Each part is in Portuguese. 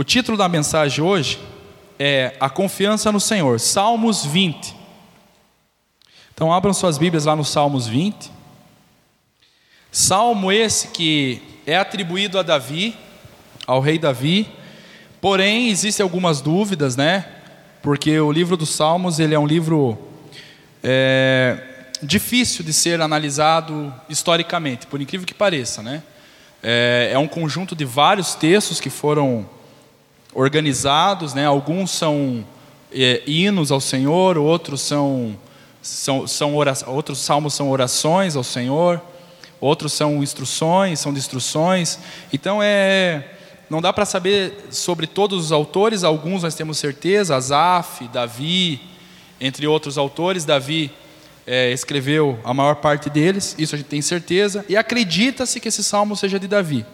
O título da mensagem hoje é A Confiança no Senhor, Salmos 20. Então abram suas Bíblias lá no Salmos 20. Salmo esse que é atribuído a Davi, ao rei Davi. Porém, existem algumas dúvidas, né? Porque o livro dos Salmos ele é um livro é, difícil de ser analisado historicamente, por incrível que pareça, né? É, é um conjunto de vários textos que foram organizados, né? Alguns são é, hinos ao Senhor, outros são, são, são outros salmos são orações ao Senhor, outros são instruções, são instruções. Então é não dá para saber sobre todos os autores, alguns nós temos certeza, Asaf, Davi, entre outros autores, Davi é, escreveu a maior parte deles, isso a gente tem certeza, e acredita-se que esse salmo seja de Davi.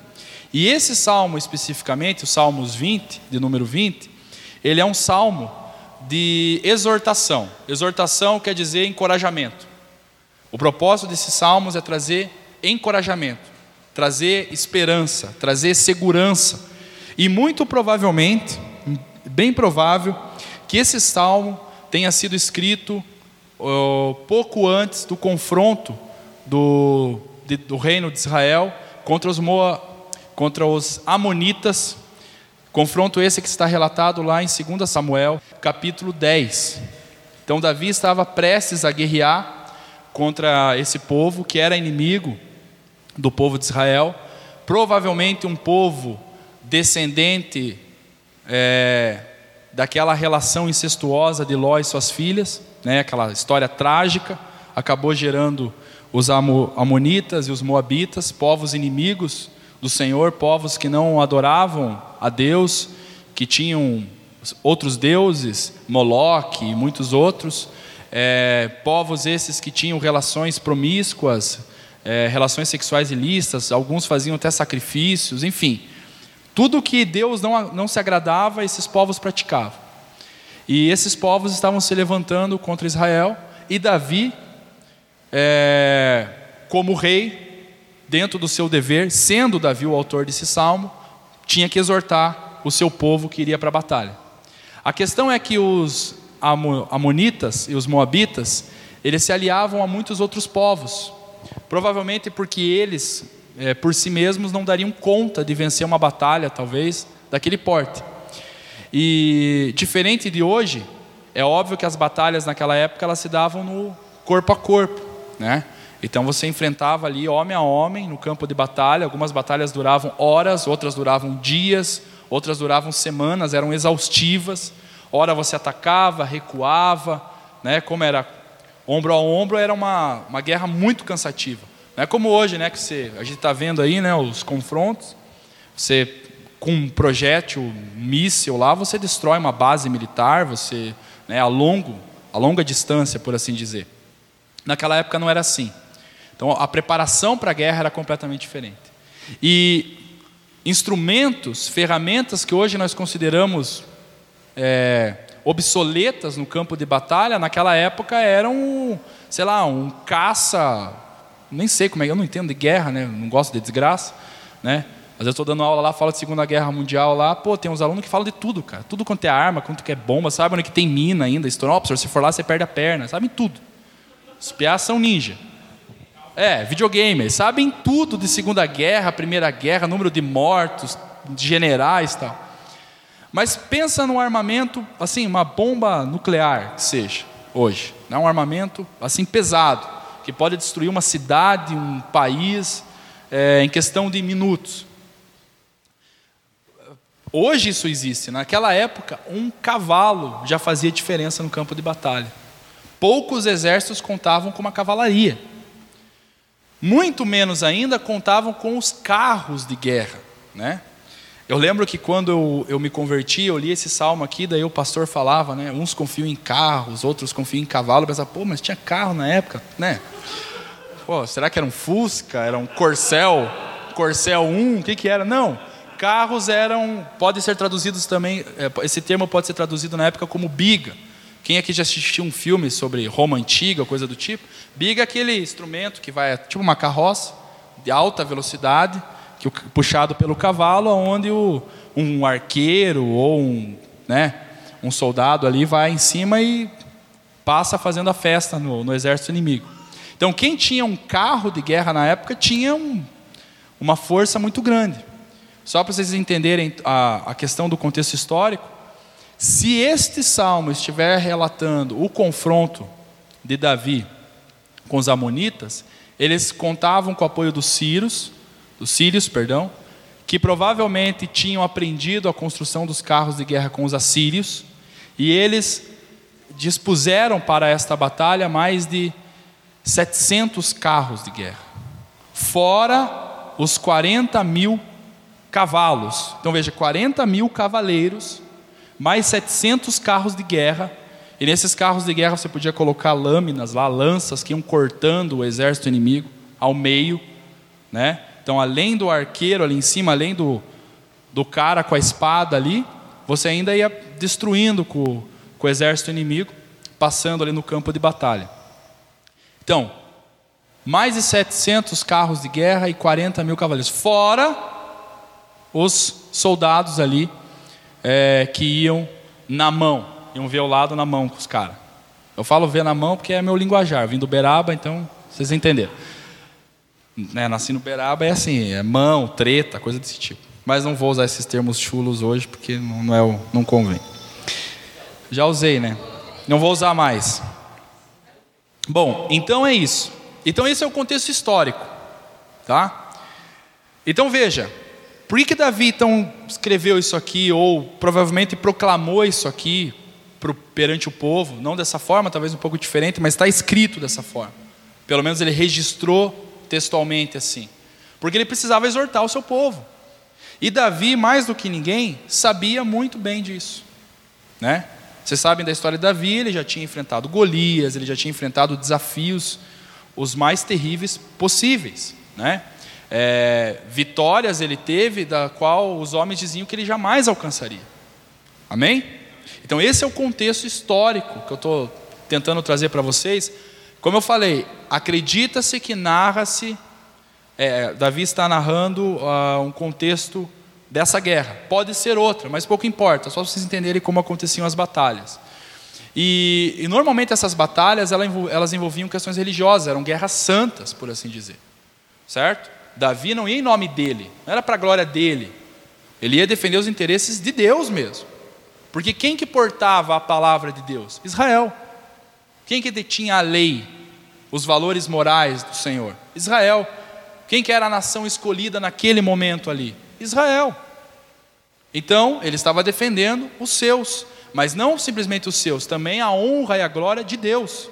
E esse salmo especificamente, o Salmos 20, de número 20, ele é um salmo de exortação. Exortação quer dizer encorajamento. O propósito desses salmos é trazer encorajamento, trazer esperança, trazer segurança. E muito provavelmente, bem provável, que esse salmo tenha sido escrito uh, pouco antes do confronto do, de, do reino de Israel contra os Moa, contra os Amonitas, confronto esse que está relatado lá em 2 Samuel, capítulo 10. Então, Davi estava prestes a guerrear contra esse povo que era inimigo do povo de Israel, provavelmente um povo descendente é, daquela relação incestuosa de Ló e suas filhas, né, aquela história trágica, acabou gerando os Amonitas e os Moabitas, povos inimigos do Senhor, povos que não adoravam a Deus, que tinham outros deuses, Moloque e muitos outros, é, povos esses que tinham relações promíscuas, é, relações sexuais ilícitas, alguns faziam até sacrifícios, enfim, tudo que Deus não, não se agradava, esses povos praticavam. E esses povos estavam se levantando contra Israel, e Davi, é, como rei, dentro do seu dever, sendo Davi o autor desse salmo, tinha que exortar o seu povo que iria para a batalha. A questão é que os amonitas e os moabitas, eles se aliavam a muitos outros povos, provavelmente porque eles, é, por si mesmos, não dariam conta de vencer uma batalha, talvez, daquele porte. E diferente de hoje, é óbvio que as batalhas naquela época elas se davam no corpo a corpo, né? Então você enfrentava ali homem a homem no campo de batalha. Algumas batalhas duravam horas, outras duravam dias, outras duravam semanas, eram exaustivas. Ora você atacava, recuava, né? Como era ombro a ombro, era uma, uma guerra muito cansativa. Não é como hoje, né? Que você, a gente está vendo aí, né? Os confrontos. Você com um projétil, um míssil lá, você destrói uma base militar, você, né? A longo, a longa distância, por assim dizer. Naquela época não era assim. Então a preparação para a guerra era completamente diferente. E instrumentos, ferramentas que hoje nós consideramos é, obsoletas no campo de batalha, naquela época eram, sei lá, um caça, nem sei como é, eu não entendo de guerra, né? não gosto de desgraça, né? Mas eu estou dando aula lá, falo de Segunda Guerra Mundial lá, pô, tem uns alunos que falam de tudo, cara. Tudo quanto é arma, quanto que é bomba, sabe onde que tem mina ainda, estourou, se você for lá, você perde a perna, sabem tudo. Os piás são ninja. É, videogamers, sabem tudo de Segunda Guerra, Primeira Guerra, número de mortos, de generais e tal. Mas pensa num armamento, assim, uma bomba nuclear, que seja, hoje. Né? Um armamento, assim, pesado, que pode destruir uma cidade, um país, é, em questão de minutos. Hoje isso existe. Naquela época, um cavalo já fazia diferença no campo de batalha. Poucos exércitos contavam com uma cavalaria. Muito menos ainda contavam com os carros de guerra, né? Eu lembro que quando eu, eu me converti, eu li esse salmo aqui, daí o pastor falava, né? Uns confiam em carros, outros confiam em cavalo. Eu pensava, pô, mas tinha carro na época, né? Pô, será que era um Fusca? Era um Corcel? Corcel 1? O que, que era? Não. Carros eram, podem ser traduzidos também, é, esse termo pode ser traduzido na época como biga. Quem aqui já assistiu um filme sobre Roma antiga, coisa do tipo? Biga é aquele instrumento que vai, tipo uma carroça, de alta velocidade, que, puxado pelo cavalo, onde o, um arqueiro ou um, né, um soldado ali vai em cima e passa fazendo a festa no, no exército inimigo. Então, quem tinha um carro de guerra na época tinha um, uma força muito grande. Só para vocês entenderem a, a questão do contexto histórico, se este salmo estiver relatando o confronto de Davi com os amonitas, eles contavam com o apoio dos sírios, dos sírios, perdão, que provavelmente tinham aprendido a construção dos carros de guerra com os assírios, e eles dispuseram para esta batalha mais de 700 carros de guerra, fora os 40 mil cavalos. Então veja, 40 mil cavaleiros, mais 700 carros de guerra. E nesses carros de guerra você podia colocar lâminas lá, lanças que iam cortando o exército inimigo ao meio, né? Então, além do arqueiro ali em cima, além do, do cara com a espada ali, você ainda ia destruindo com, com o exército inimigo, passando ali no campo de batalha. Então, mais de 700 carros de guerra e 40 mil cavaleiros, fora os soldados ali é, que iam na mão, iam ver o lado na mão com os caras. Eu falo ver na mão porque é meu linguajar, vim do Beraba, então vocês entenderam. Né, nasci no Beraba é assim, é mão, treta, coisa desse tipo. Mas não vou usar esses termos chulos hoje porque não, é o, não convém. Já usei, né? Não vou usar mais. Bom, então é isso. Então esse é o contexto histórico, tá? Então veja, por que, Davi então escreveu isso aqui ou provavelmente proclamou isso aqui pro, perante o povo? Não dessa forma, talvez um pouco diferente, mas está escrito dessa forma. Pelo menos ele registrou textualmente assim, porque ele precisava exortar o seu povo. E Davi, mais do que ninguém, sabia muito bem disso, né? Vocês sabem da história de Davi, ele já tinha enfrentado Golias, ele já tinha enfrentado desafios os mais terríveis possíveis, né? É, vitórias ele teve da qual os homens diziam que ele jamais alcançaria. Amém? Então esse é o contexto histórico que eu estou tentando trazer para vocês. Como eu falei, acredita-se que narra-se, é, Davi está narrando uh, um contexto dessa guerra. Pode ser outra, mas pouco importa, só vocês entenderem como aconteciam as batalhas. E, e normalmente essas batalhas elas envolviam questões religiosas, eram guerras santas, por assim dizer. Certo? Davi não ia em nome dele, não era para a glória dele. Ele ia defender os interesses de Deus mesmo. Porque quem que portava a palavra de Deus? Israel. Quem que detinha a lei, os valores morais do Senhor? Israel. Quem que era a nação escolhida naquele momento ali? Israel. Então, ele estava defendendo os seus, mas não simplesmente os seus, também a honra e a glória de Deus.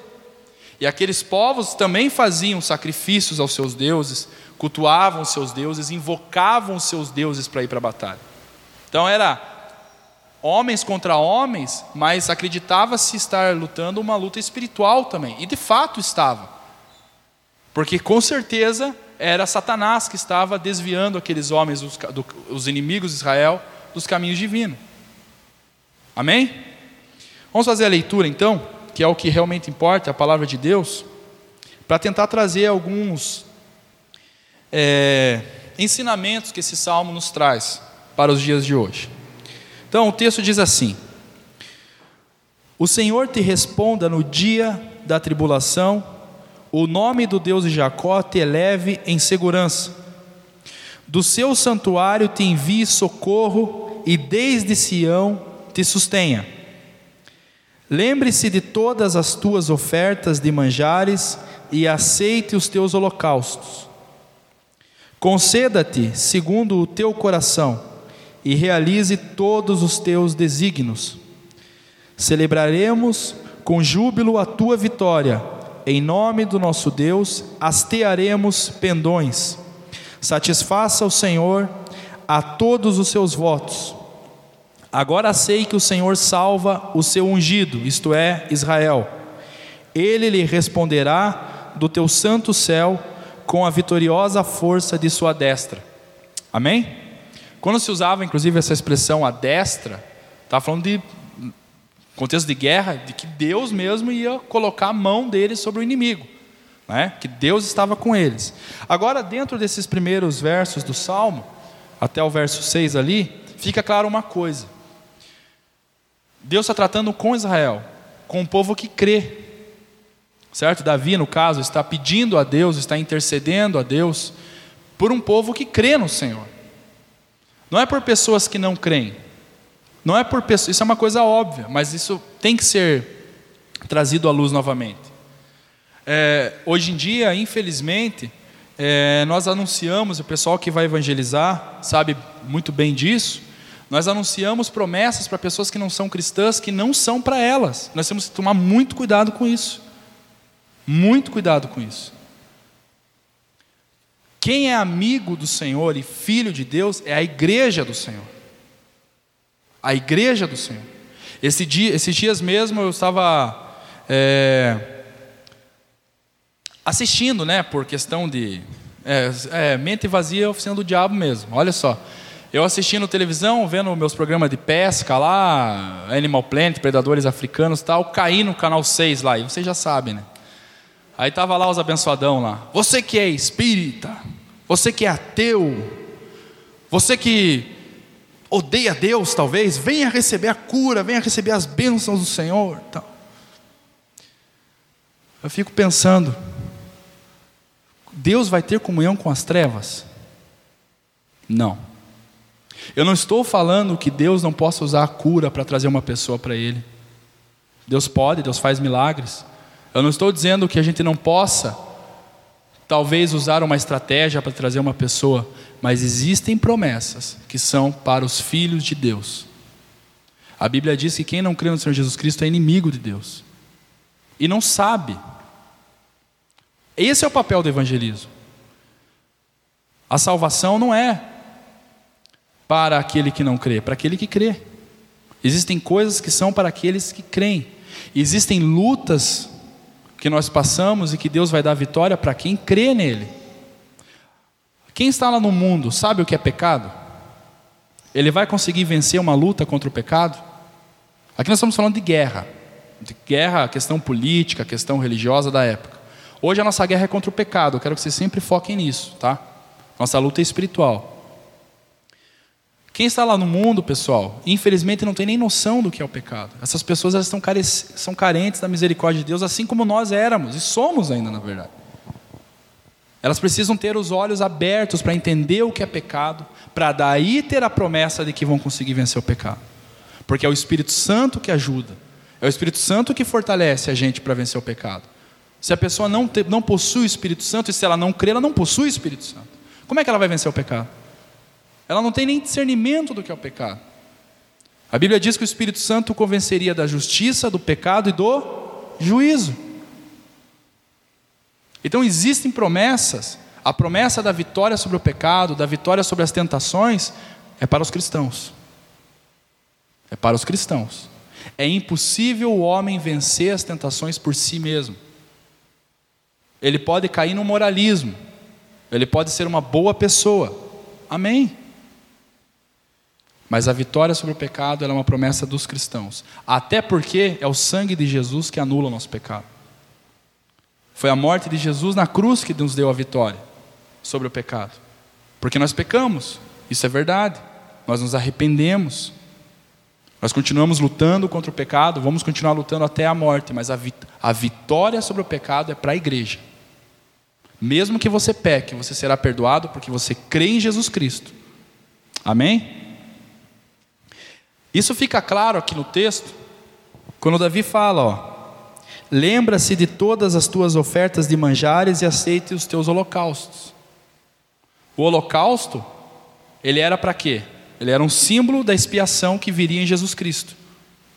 E aqueles povos também faziam sacrifícios aos seus deuses, cultuavam seus deuses, invocavam seus deuses para ir para a batalha. Então era homens contra homens, mas acreditava-se estar lutando uma luta espiritual também, e de fato estava. Porque com certeza era Satanás que estava desviando aqueles homens, os, do, os inimigos de Israel, dos caminhos divinos. Amém? Vamos fazer a leitura então, que é o que realmente importa, a palavra de Deus, para tentar trazer alguns é, ensinamentos que esse salmo nos traz para os dias de hoje. Então, o texto diz assim: O Senhor te responda no dia da tribulação o nome do Deus de Jacó te eleve em segurança. Do seu santuário te envie socorro e desde Sião te sustenha. Lembre-se de todas as tuas ofertas de manjares e aceite os teus holocaustos. Conceda-te segundo o teu coração e realize todos os teus desígnios. Celebraremos com júbilo a tua vitória em nome do nosso Deus, hastearemos pendões. Satisfaça o Senhor a todos os seus votos. Agora sei que o Senhor salva o seu ungido, isto é, Israel. Ele lhe responderá do teu santo céu com a vitoriosa força de sua destra. Amém? Quando se usava inclusive essa expressão a destra, estava falando de contexto de guerra, de que Deus mesmo ia colocar a mão dele sobre o inimigo. né? que Deus estava com eles. Agora, dentro desses primeiros versos do Salmo, até o verso 6 ali, fica claro uma coisa: Deus está tratando com Israel, com um povo que crê. Certo? Davi, no caso, está pedindo a Deus, está intercedendo a Deus por um povo que crê no Senhor. Não é por pessoas que não creem. Não é por pessoas, isso é uma coisa óbvia, mas isso tem que ser trazido à luz novamente. É, hoje em dia, infelizmente, é, nós anunciamos, o pessoal que vai evangelizar sabe muito bem disso, nós anunciamos promessas para pessoas que não são cristãs, que não são para elas. Nós temos que tomar muito cuidado com isso. Muito cuidado com isso. Quem é amigo do Senhor e filho de Deus é a igreja do Senhor. A igreja do Senhor. Esse dia, esses dias mesmo eu estava é, assistindo, né, por questão de é, é, mente vazia, oficina do diabo mesmo. Olha só, eu assistindo televisão, vendo meus programas de pesca lá, Animal Planet, Predadores Africanos, tal, caí no canal 6 lá, e vocês já sabem, né? Aí tava lá os abençoadão lá. Você que é espírita, você que é ateu, você que odeia Deus, talvez, venha receber a cura, venha receber as bênçãos do Senhor, tal. Eu fico pensando, Deus vai ter comunhão com as trevas? Não. Eu não estou falando que Deus não possa usar a cura para trazer uma pessoa para Ele. Deus pode, Deus faz milagres. Eu não estou dizendo que a gente não possa, talvez, usar uma estratégia para trazer uma pessoa, mas existem promessas que são para os filhos de Deus. A Bíblia diz que quem não crê no Senhor Jesus Cristo é inimigo de Deus e não sabe esse é o papel do evangelismo. A salvação não é para aquele que não crê, é para aquele que crê. Existem coisas que são para aqueles que creem. Existem lutas que nós passamos e que Deus vai dar vitória para quem crê nele. Quem está lá no mundo sabe o que é pecado? Ele vai conseguir vencer uma luta contra o pecado? Aqui nós estamos falando de guerra, de guerra, questão política, questão religiosa da época. Hoje a nossa guerra é contra o pecado, eu quero que vocês sempre foquem nisso, tá? Nossa luta é espiritual. Quem está lá no mundo, pessoal, infelizmente não tem nem noção do que é o pecado. Essas pessoas elas estão são carentes da misericórdia de Deus, assim como nós éramos, e somos ainda, na verdade. Elas precisam ter os olhos abertos para entender o que é pecado, para daí ter a promessa de que vão conseguir vencer o pecado. Porque é o Espírito Santo que ajuda, é o Espírito Santo que fortalece a gente para vencer o pecado. Se a pessoa não, te, não possui o Espírito Santo, e se ela não crê, ela não possui o Espírito Santo. Como é que ela vai vencer o pecado? Ela não tem nem discernimento do que é o pecado. A Bíblia diz que o Espírito Santo convenceria da justiça, do pecado e do juízo. Então existem promessas. A promessa da vitória sobre o pecado, da vitória sobre as tentações, é para os cristãos. É para os cristãos. É impossível o homem vencer as tentações por si mesmo ele pode cair no moralismo, ele pode ser uma boa pessoa. Amém. Mas a vitória sobre o pecado é uma promessa dos cristãos. Até porque é o sangue de Jesus que anula o nosso pecado. Foi a morte de Jesus na cruz que nos deu a vitória sobre o pecado. Porque nós pecamos, isso é verdade. Nós nos arrependemos. Nós continuamos lutando contra o pecado, vamos continuar lutando até a morte, mas a, vit a vitória sobre o pecado é para a igreja. Mesmo que você peque, você será perdoado porque você crê em Jesus Cristo. Amém? Isso fica claro aqui no texto, quando Davi fala, ó, lembra-se de todas as tuas ofertas de manjares e aceite os teus holocaustos. O holocausto, ele era para quê? Ele era um símbolo da expiação que viria em Jesus Cristo.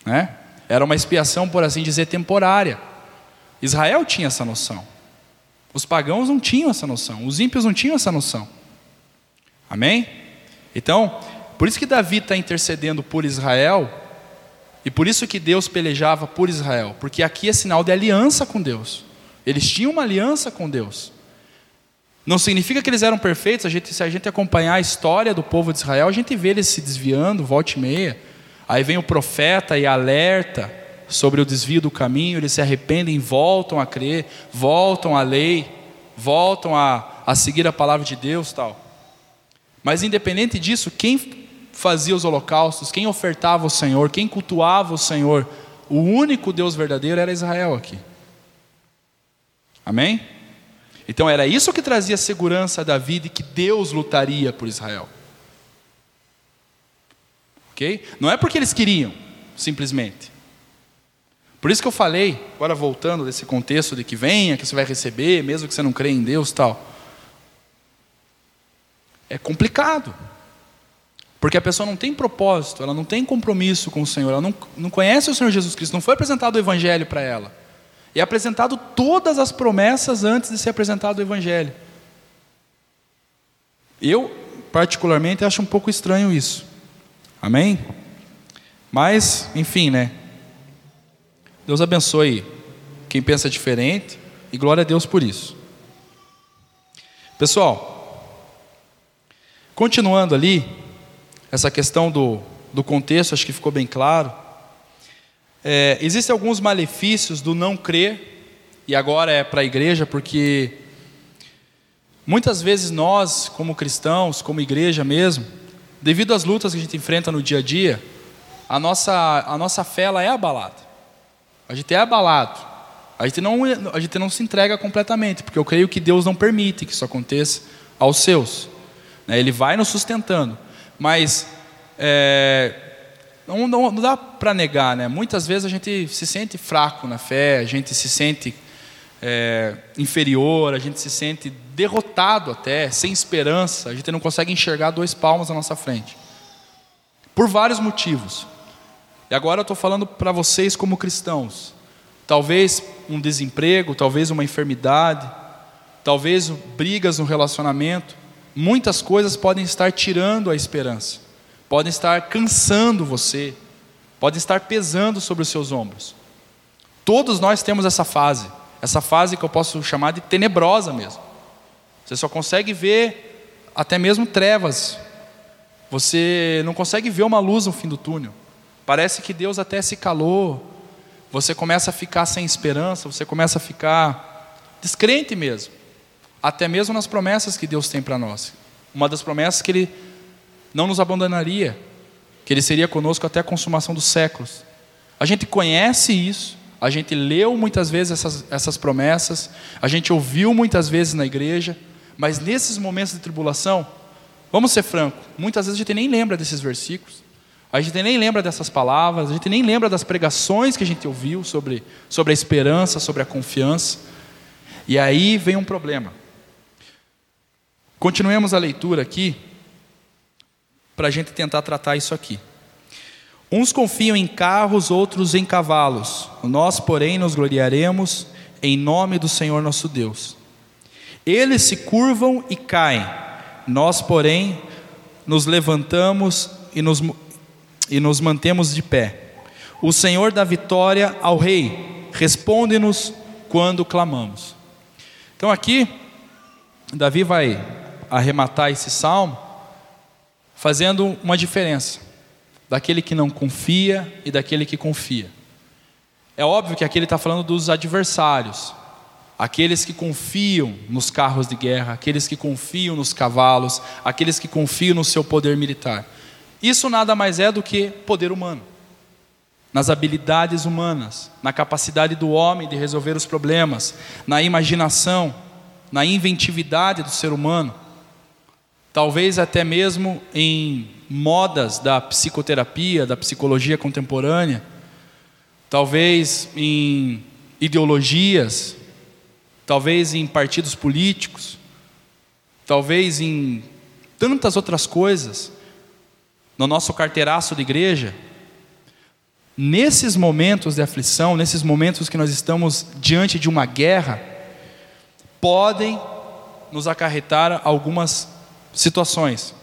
Né? Era uma expiação, por assim dizer, temporária. Israel tinha essa noção. Os pagãos não tinham essa noção, os ímpios não tinham essa noção. Amém? Então, por isso que Davi está intercedendo por Israel, e por isso que Deus pelejava por Israel, porque aqui é sinal de aliança com Deus. Eles tinham uma aliança com Deus. Não significa que eles eram perfeitos, a gente, se a gente acompanhar a história do povo de Israel, a gente vê eles se desviando, volta e meia. Aí vem o profeta e alerta, sobre o desvio do caminho, eles se arrependem, voltam a crer, voltam à lei, voltam a, a seguir a palavra de Deus, tal. Mas independente disso, quem fazia os holocaustos, quem ofertava o Senhor, quem cultuava o Senhor, o único Deus verdadeiro era Israel aqui. Amém? Então era isso que trazia segurança a Davi de que Deus lutaria por Israel. Ok? Não é porque eles queriam, simplesmente. Por isso que eu falei, agora voltando desse contexto de que venha, que você vai receber, mesmo que você não creia em Deus tal. É complicado. Porque a pessoa não tem propósito, ela não tem compromisso com o Senhor, ela não, não conhece o Senhor Jesus Cristo, não foi apresentado o Evangelho para ela. É apresentado todas as promessas antes de ser apresentado o Evangelho. Eu, particularmente, acho um pouco estranho isso. Amém? Mas, enfim, né? Deus abençoe quem pensa diferente e glória a Deus por isso. Pessoal, continuando ali, essa questão do, do contexto, acho que ficou bem claro. É, existem alguns malefícios do não crer, e agora é para a igreja, porque muitas vezes nós, como cristãos, como igreja mesmo, devido às lutas que a gente enfrenta no dia a dia, a nossa, a nossa fé ela é abalada. A gente é abalado. A gente, não, a gente não se entrega completamente, porque eu creio que Deus não permite que isso aconteça aos seus. Né? Ele vai nos sustentando. Mas é, não, não, não, dá para negar, né? Muitas vezes a gente se sente fraco na fé, a gente se sente é, inferior, a gente se sente derrotado até, sem esperança, a gente não consegue enxergar dois palmos na nossa frente. Por vários motivos. E agora eu estou falando para vocês como cristãos. Talvez um desemprego, talvez uma enfermidade, talvez brigas no relacionamento. Muitas coisas podem estar tirando a esperança, podem estar cansando você, podem estar pesando sobre os seus ombros. Todos nós temos essa fase, essa fase que eu posso chamar de tenebrosa mesmo. Você só consegue ver até mesmo trevas. Você não consegue ver uma luz no fim do túnel. Parece que Deus até se calou. Você começa a ficar sem esperança, você começa a ficar descrente mesmo. Até mesmo nas promessas que Deus tem para nós. Uma das promessas que Ele não nos abandonaria, que Ele seria conosco até a consumação dos séculos. A gente conhece isso, a gente leu muitas vezes essas, essas promessas, a gente ouviu muitas vezes na igreja, mas nesses momentos de tribulação, vamos ser francos, muitas vezes a gente nem lembra desses versículos, a gente nem lembra dessas palavras, a gente nem lembra das pregações que a gente ouviu sobre, sobre a esperança, sobre a confiança. E aí vem um problema. Continuemos a leitura aqui, para a gente tentar tratar isso aqui. Uns confiam em carros, outros em cavalos. Nós, porém, nos gloriaremos em nome do Senhor nosso Deus. Eles se curvam e caem, nós, porém, nos levantamos e nos, e nos mantemos de pé. O Senhor dá vitória ao Rei, responde-nos quando clamamos. Então aqui, Davi vai arrematar esse salmo fazendo uma diferença daquele que não confia e daquele que confia. É óbvio que aqui ele está falando dos adversários, aqueles que confiam nos carros de guerra, aqueles que confiam nos cavalos, aqueles que confiam no seu poder militar. Isso nada mais é do que poder humano, nas habilidades humanas, na capacidade do homem de resolver os problemas, na imaginação, na inventividade do ser humano, talvez até mesmo em modas da psicoterapia, da psicologia contemporânea, talvez em ideologias, talvez em partidos políticos, talvez em tantas outras coisas, no nosso carteiraço de igreja, nesses momentos de aflição, nesses momentos que nós estamos diante de uma guerra, podem nos acarretar algumas situações,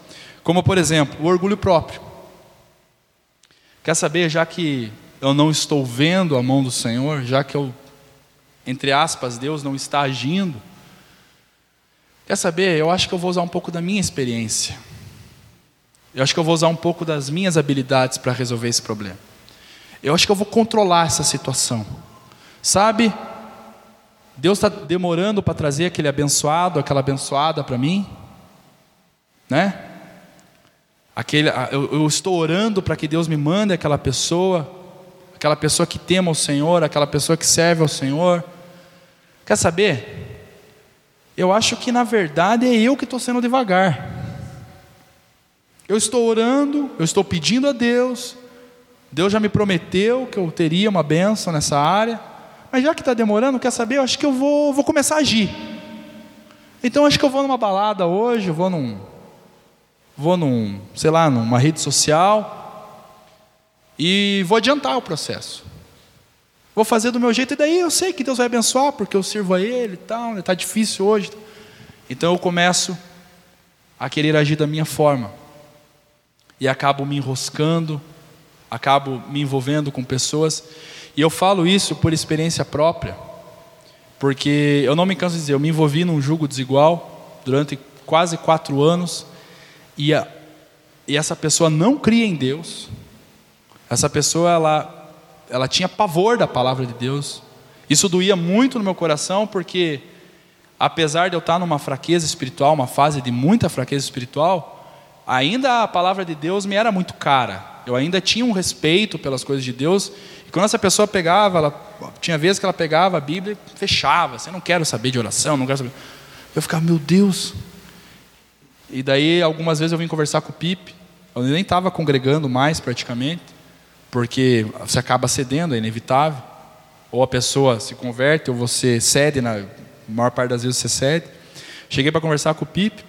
como por exemplo, o orgulho próprio. Quer saber, já que eu não estou vendo a mão do Senhor, já que eu entre aspas, Deus não está agindo. Quer saber? Eu acho que eu vou usar um pouco da minha experiência. Eu acho que eu vou usar um pouco das minhas habilidades para resolver esse problema. Eu acho que eu vou controlar essa situação. Sabe? Deus está demorando para trazer aquele abençoado, aquela abençoada para mim, né? Aquele, eu, eu estou orando para que Deus me mande aquela pessoa, aquela pessoa que tema o Senhor, aquela pessoa que serve ao Senhor. Quer saber? Eu acho que na verdade é eu que estou sendo devagar. Eu estou orando, eu estou pedindo a Deus, Deus já me prometeu que eu teria uma benção nessa área, mas já que está demorando, quer saber? Eu acho que eu vou, vou começar a agir. Então acho que eu vou numa balada hoje, vou num, vou num, sei lá, numa rede social e vou adiantar o processo. Vou fazer do meu jeito e daí eu sei que Deus vai abençoar porque eu sirvo a Ele e tal. Está difícil hoje, então eu começo a querer agir da minha forma e acabo me enroscando, acabo me envolvendo com pessoas. E eu falo isso por experiência própria, porque eu não me canso de dizer, eu me envolvi num jugo desigual durante quase quatro anos e, a, e essa pessoa não cria em Deus. Essa pessoa ela, ela tinha pavor da palavra de Deus. Isso doía muito no meu coração, porque apesar de eu estar numa fraqueza espiritual, uma fase de muita fraqueza espiritual, ainda a palavra de Deus me era muito cara. Eu ainda tinha um respeito pelas coisas de Deus. E quando essa pessoa pegava, ela, tinha vezes que ela pegava a Bíblia e fechava. Assim, eu não quero saber de oração, não quero saber. Eu ficava, meu Deus. E daí, algumas vezes eu vim conversar com o Pipe. Eu nem estava congregando mais praticamente, porque você acaba cedendo, é inevitável. Ou a pessoa se converte, ou você cede, na maior parte das vezes você cede. Cheguei para conversar com o Pipe,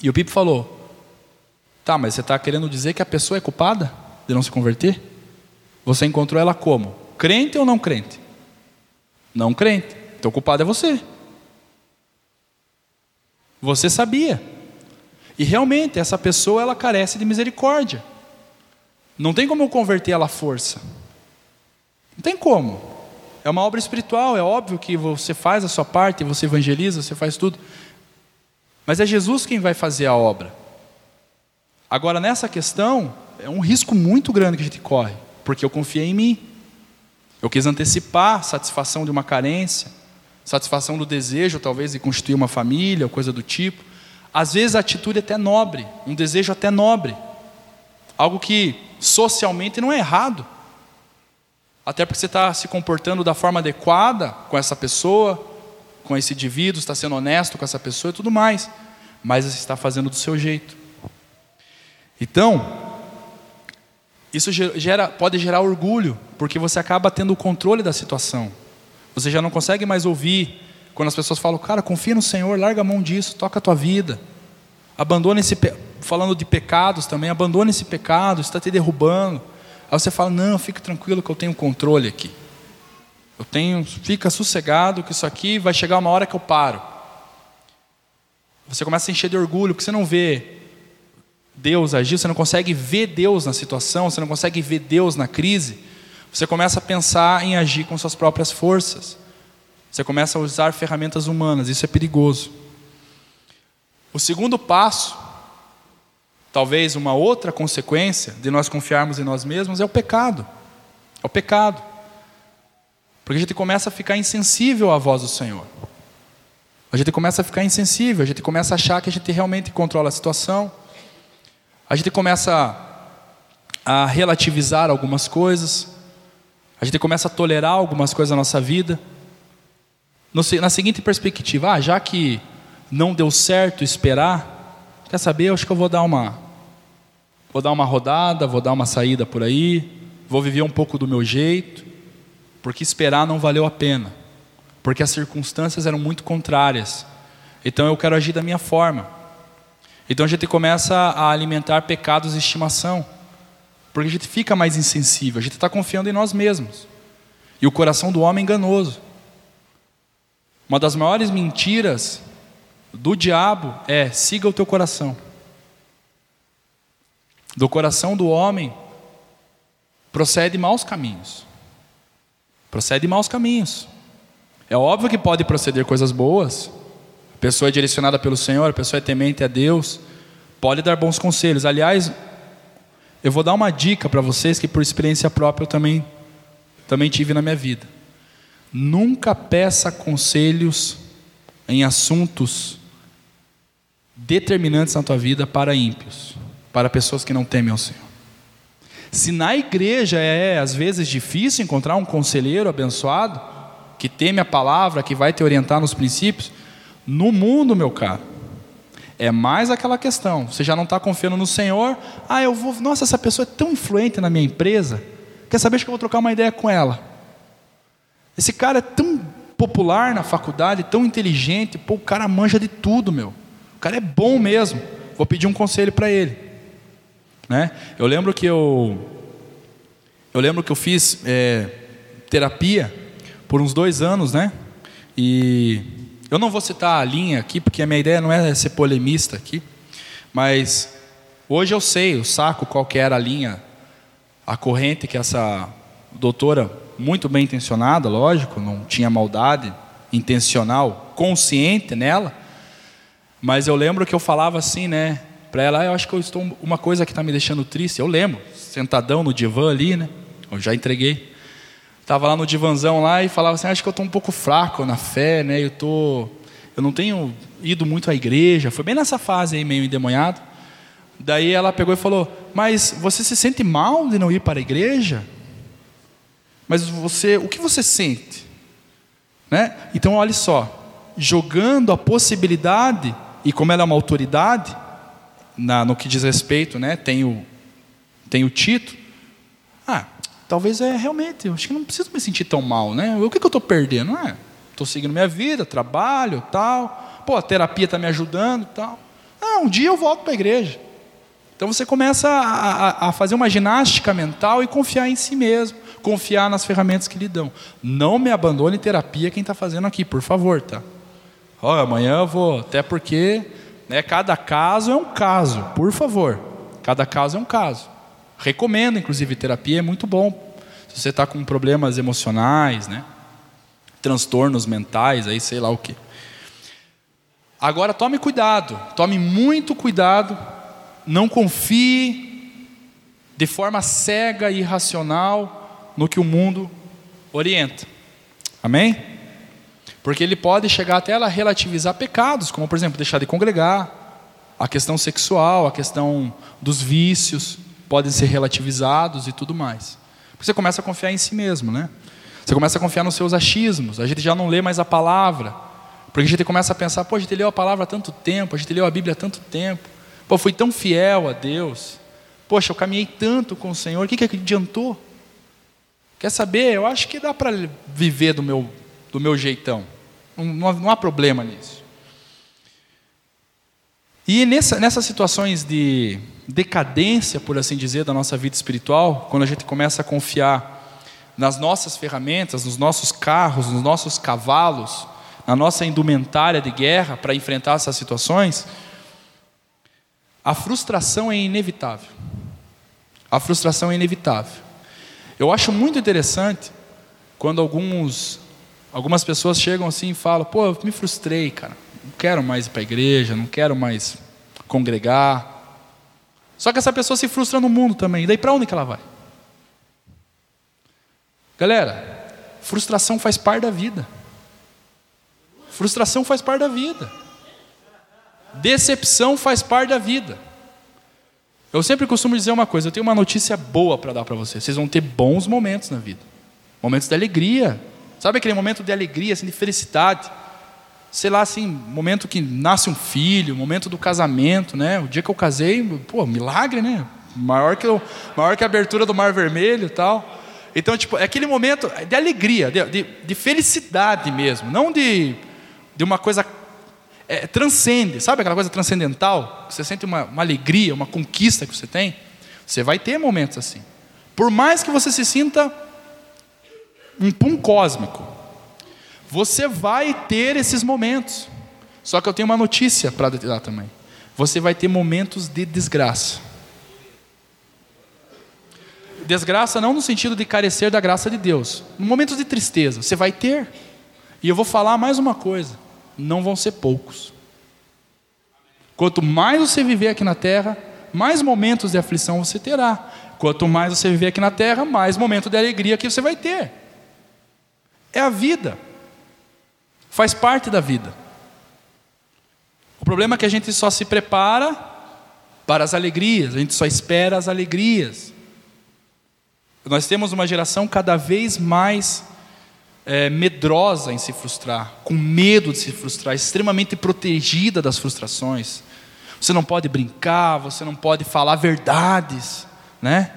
e o Pipe falou: Tá, mas você está querendo dizer que a pessoa é culpada de não se converter? Você encontrou ela como? Crente ou não crente? Não crente. Então o culpado é você. Você sabia. E realmente essa pessoa ela carece de misericórdia. Não tem como eu converter ela à força. Não tem como. É uma obra espiritual, é óbvio que você faz a sua parte, você evangeliza, você faz tudo. Mas é Jesus quem vai fazer a obra. Agora, nessa questão, é um risco muito grande que a gente corre, porque eu confiei em mim. Eu quis antecipar a satisfação de uma carência, satisfação do desejo, talvez, de constituir uma família, coisa do tipo. Às vezes a atitude é até nobre, um desejo até nobre, algo que socialmente não é errado, até porque você está se comportando da forma adequada com essa pessoa, com esse indivíduo, está sendo honesto com essa pessoa e tudo mais, mas você está fazendo do seu jeito. Então, isso gera, pode gerar orgulho, porque você acaba tendo o controle da situação. Você já não consegue mais ouvir quando as pessoas falam, cara, confia no Senhor, larga a mão disso, toca a tua vida. Abandona esse falando de pecados também, abandona esse pecado, está te derrubando. Aí você fala, não, fique tranquilo que eu tenho controle aqui. Eu tenho, fica sossegado que isso aqui vai chegar uma hora que eu paro. Você começa a encher de orgulho, porque você não vê Deus agir, você não consegue ver Deus na situação, você não consegue ver Deus na crise, você começa a pensar em agir com suas próprias forças. Você começa a usar ferramentas humanas, isso é perigoso. O segundo passo, talvez uma outra consequência de nós confiarmos em nós mesmos, é o pecado. É o pecado. Porque a gente começa a ficar insensível à voz do Senhor. A gente começa a ficar insensível, a gente começa a achar que a gente realmente controla a situação a gente começa a relativizar algumas coisas, a gente começa a tolerar algumas coisas na nossa vida, na seguinte perspectiva: ah, já que não deu certo esperar, quer saber? Eu acho que eu vou dar uma, vou dar uma rodada, vou dar uma saída por aí, vou viver um pouco do meu jeito, porque esperar não valeu a pena, porque as circunstâncias eram muito contrárias. Então eu quero agir da minha forma. Então a gente começa a alimentar pecados de estimação, porque a gente fica mais insensível, a gente está confiando em nós mesmos. E o coração do homem é enganoso. Uma das maiores mentiras do diabo é: siga o teu coração. Do coração do homem procede maus caminhos. Procede maus caminhos. É óbvio que pode proceder coisas boas, pessoa é direcionada pelo Senhor, a pessoa é temente a Deus, pode dar bons conselhos. Aliás, Eu vou dar uma dica para vocês que por experiência própria eu também também tive na minha vida. Nunca peça conselhos em assuntos determinantes na tua vida para ímpios, para pessoas que não temem ao Senhor. Se na igreja é às vezes difícil encontrar um conselheiro abençoado, que teme a palavra, que vai te orientar nos princípios, no mundo, meu caro, é mais aquela questão. Você já não está confiando no Senhor. Ah, eu vou. Nossa, essa pessoa é tão influente na minha empresa. Quer saber que eu vou trocar uma ideia com ela? Esse cara é tão popular na faculdade, tão inteligente. Pô, o cara manja de tudo, meu. O cara é bom mesmo. Vou pedir um conselho para ele. Né? Eu lembro que eu, eu lembro que eu fiz é, terapia por uns dois anos, né? E eu não vou citar a linha aqui, porque a minha ideia não é ser polemista aqui, mas hoje eu sei, eu saco qual que era a linha, a corrente que essa doutora, muito bem intencionada, lógico, não tinha maldade intencional, consciente nela, mas eu lembro que eu falava assim, né? Para ela, ah, eu acho que eu estou uma coisa que está me deixando triste. Eu lembro, sentadão no divã ali, né? Eu já entreguei. Estava lá no divanzão lá e falava assim, ah, acho que eu estou um pouco fraco na fé, né? Eu tô, eu não tenho ido muito à igreja. Foi bem nessa fase aí meio endemoniado. Daí ela pegou e falou: Mas você se sente mal de não ir para a igreja? Mas você, o que você sente? Né? Então olhe só, jogando a possibilidade e como ela é uma autoridade, na, no que diz respeito, né, tem, o, tem o título. Ah, talvez é realmente, eu acho que não preciso me sentir tão mal, né? O que, que eu estou perdendo? Ah, estou seguindo minha vida, trabalho, tal. Pô, a terapia está me ajudando, tal. Ah, um dia eu volto para a igreja. Então você começa a, a, a, fazer uma ginástica mental e confiar em si mesmo, confiar nas ferramentas que lhe dão. Não me abandone terapia quem está fazendo aqui, por favor, tá? Oh, amanhã eu vou, até porque né? Cada caso é um caso, por favor. Cada caso é um caso. Recomendo, inclusive, terapia é muito bom. Se você está com problemas emocionais, né? transtornos mentais, aí sei lá o que. Agora tome cuidado, tome muito cuidado, não confie de forma cega e irracional no que o mundo orienta. Amém? Porque ele pode chegar até a relativizar pecados, como por exemplo, deixar de congregar, a questão sexual, a questão dos vícios, podem ser relativizados e tudo mais. Porque você começa a confiar em si mesmo, né? Você começa a confiar nos seus achismos, a gente já não lê mais a palavra, porque a gente começa a pensar, pô, a gente leu a palavra há tanto tempo, a gente leu a Bíblia há tanto tempo, pô, fui tão fiel a Deus, poxa, eu caminhei tanto com o Senhor, o que, que adiantou? Quer saber? Eu acho que dá para viver do meu, do meu jeitão. Não, há, não há problema nisso. E nessa, nessas situações de decadência, por assim dizer, da nossa vida espiritual, quando a gente começa a confiar nas nossas ferramentas, nos nossos carros, nos nossos cavalos, na nossa indumentária de guerra para enfrentar essas situações, a frustração é inevitável. A frustração é inevitável. Eu acho muito interessante quando alguns Algumas pessoas chegam assim e falam: pô, eu me frustrei, cara. Não quero mais ir para a igreja, não quero mais congregar. Só que essa pessoa se frustra no mundo também. E daí para onde que ela vai? Galera, frustração faz parte da vida. Frustração faz parte da vida. Decepção faz parte da vida. Eu sempre costumo dizer uma coisa: eu tenho uma notícia boa para dar para vocês. Vocês vão ter bons momentos na vida, momentos de alegria, Sabe aquele momento de alegria, assim, de felicidade? Sei lá, assim, momento que nasce um filho, momento do casamento, né? O dia que eu casei, pô, milagre, né? Maior que, maior que a abertura do Mar Vermelho e tal. Então, tipo, é aquele momento de alegria, de, de, de felicidade mesmo, não de, de uma coisa. É, transcende, sabe aquela coisa transcendental? Você sente uma, uma alegria, uma conquista que você tem? Você vai ter momentos assim. Por mais que você se sinta um pum cósmico. Você vai ter esses momentos. Só que eu tenho uma notícia para dar também. Você vai ter momentos de desgraça. Desgraça não no sentido de carecer da graça de Deus. Momentos de tristeza, você vai ter. E eu vou falar mais uma coisa: não vão ser poucos. Quanto mais você viver aqui na terra, mais momentos de aflição você terá. Quanto mais você viver aqui na terra, mais momento de alegria que você vai ter. É a vida. Faz parte da vida. O problema é que a gente só se prepara para as alegrias, a gente só espera as alegrias. Nós temos uma geração cada vez mais é, medrosa em se frustrar, com medo de se frustrar, extremamente protegida das frustrações. Você não pode brincar, você não pode falar verdades, né?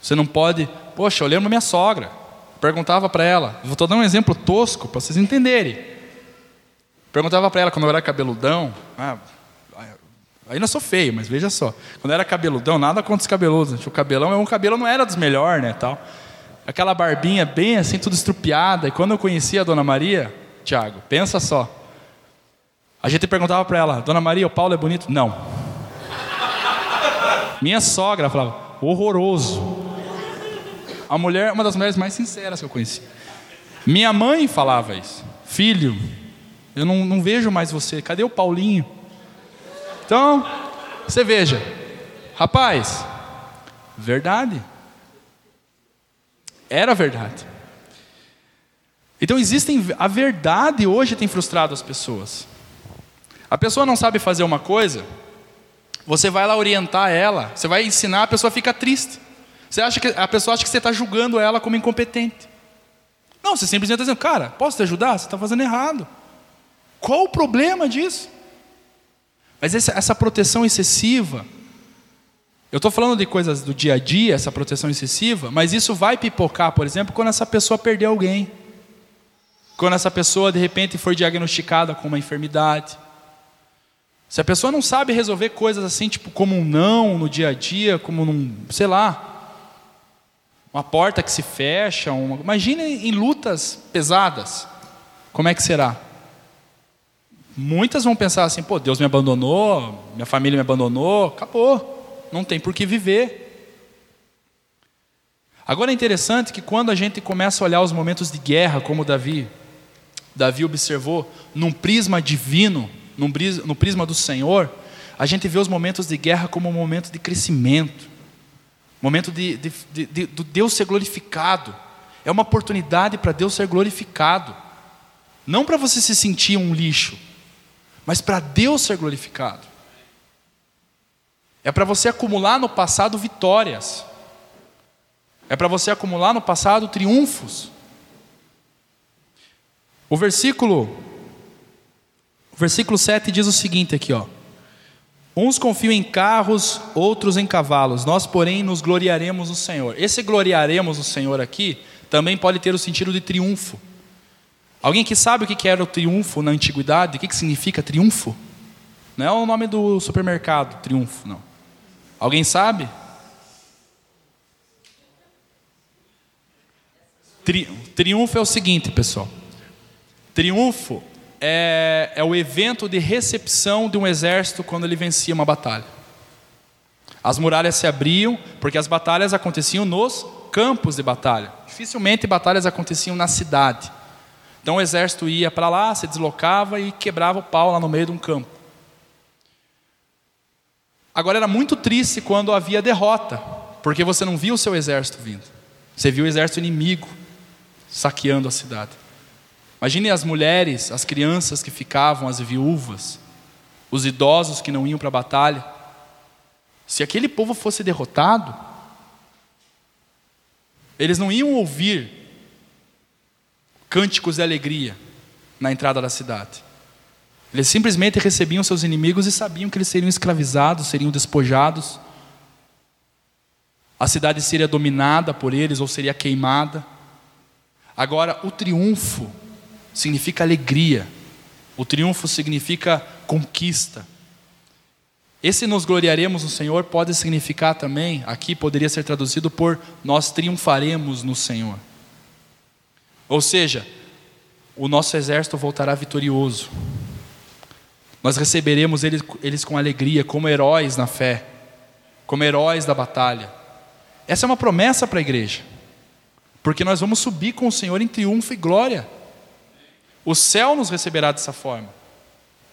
Você não pode. Poxa, eu lembro minha sogra, perguntava para ela, vou dar um exemplo tosco para vocês entenderem. Perguntava para ela quando eu era cabeludão, ah, Ainda sou feio, mas veja só. Quando eu era cabeludão, nada contra os cabeludos. O cabelão, o cabelo não era dos melhores, né, tal. Aquela barbinha bem assim, tudo estrupiada. E quando eu conheci a Dona Maria, Tiago, pensa só. A gente perguntava para ela, Dona Maria, o Paulo é bonito? Não. Minha sogra falava, horroroso. A mulher, uma das mulheres mais sinceras que eu conheci. Minha mãe falava isso. Filho, eu não, não vejo mais você. Cadê o Paulinho? Então, você veja, rapaz, verdade. Era verdade. Então existem a verdade hoje tem frustrado as pessoas. A pessoa não sabe fazer uma coisa, você vai lá orientar ela, você vai ensinar, a pessoa fica triste. Você acha que a pessoa acha que você está julgando ela como incompetente. Não, você simplesmente está dizendo, cara, posso te ajudar? Você está fazendo errado. Qual o problema disso? Mas essa, essa proteção excessiva, eu estou falando de coisas do dia a dia, essa proteção excessiva, mas isso vai pipocar, por exemplo, quando essa pessoa perder alguém. Quando essa pessoa de repente for diagnosticada com uma enfermidade. Se a pessoa não sabe resolver coisas assim, tipo como um não no dia a dia, como num, sei lá, uma porta que se fecha, uma... imagine em lutas pesadas. Como é que será? Muitas vão pensar assim: pô, Deus me abandonou, minha família me abandonou, acabou, não tem por que viver. Agora é interessante que quando a gente começa a olhar os momentos de guerra, como Davi, Davi observou, num prisma divino, num, no prisma do Senhor, a gente vê os momentos de guerra como um momento de crescimento, momento de, de, de, de Deus ser glorificado. É uma oportunidade para Deus ser glorificado, não para você se sentir um lixo, mas para Deus ser glorificado. É para você acumular no passado vitórias. É para você acumular no passado triunfos. O versículo o versículo 7 diz o seguinte aqui, ó: Uns confiam em carros, outros em cavalos. Nós, porém, nos gloriaremos no Senhor. Esse gloriaremos no Senhor aqui também pode ter o sentido de triunfo. Alguém que sabe o que era o triunfo na antiguidade? O que significa triunfo? Não é o nome do supermercado, triunfo, não. Alguém sabe? Tri, triunfo é o seguinte, pessoal. Triunfo é, é o evento de recepção de um exército quando ele vencia uma batalha. As muralhas se abriam porque as batalhas aconteciam nos campos de batalha. Dificilmente batalhas aconteciam na cidade. Então o exército ia para lá, se deslocava e quebrava o pau lá no meio de um campo. Agora era muito triste quando havia derrota, porque você não via o seu exército vindo. Você viu o exército inimigo saqueando a cidade. Imagine as mulheres, as crianças que ficavam, as viúvas, os idosos que não iam para a batalha. Se aquele povo fosse derrotado, eles não iam ouvir cânticos de alegria na entrada da cidade. Eles simplesmente recebiam seus inimigos e sabiam que eles seriam escravizados, seriam despojados. A cidade seria dominada por eles ou seria queimada. Agora, o triunfo significa alegria. O triunfo significa conquista. Esse nos gloriaremos no Senhor pode significar também, aqui poderia ser traduzido por nós triunfaremos no Senhor. Ou seja, o nosso exército voltará vitorioso. Nós receberemos eles, eles com alegria, como heróis na fé, como heróis da batalha. Essa é uma promessa para a igreja, porque nós vamos subir com o Senhor em triunfo e glória. O céu nos receberá dessa forma,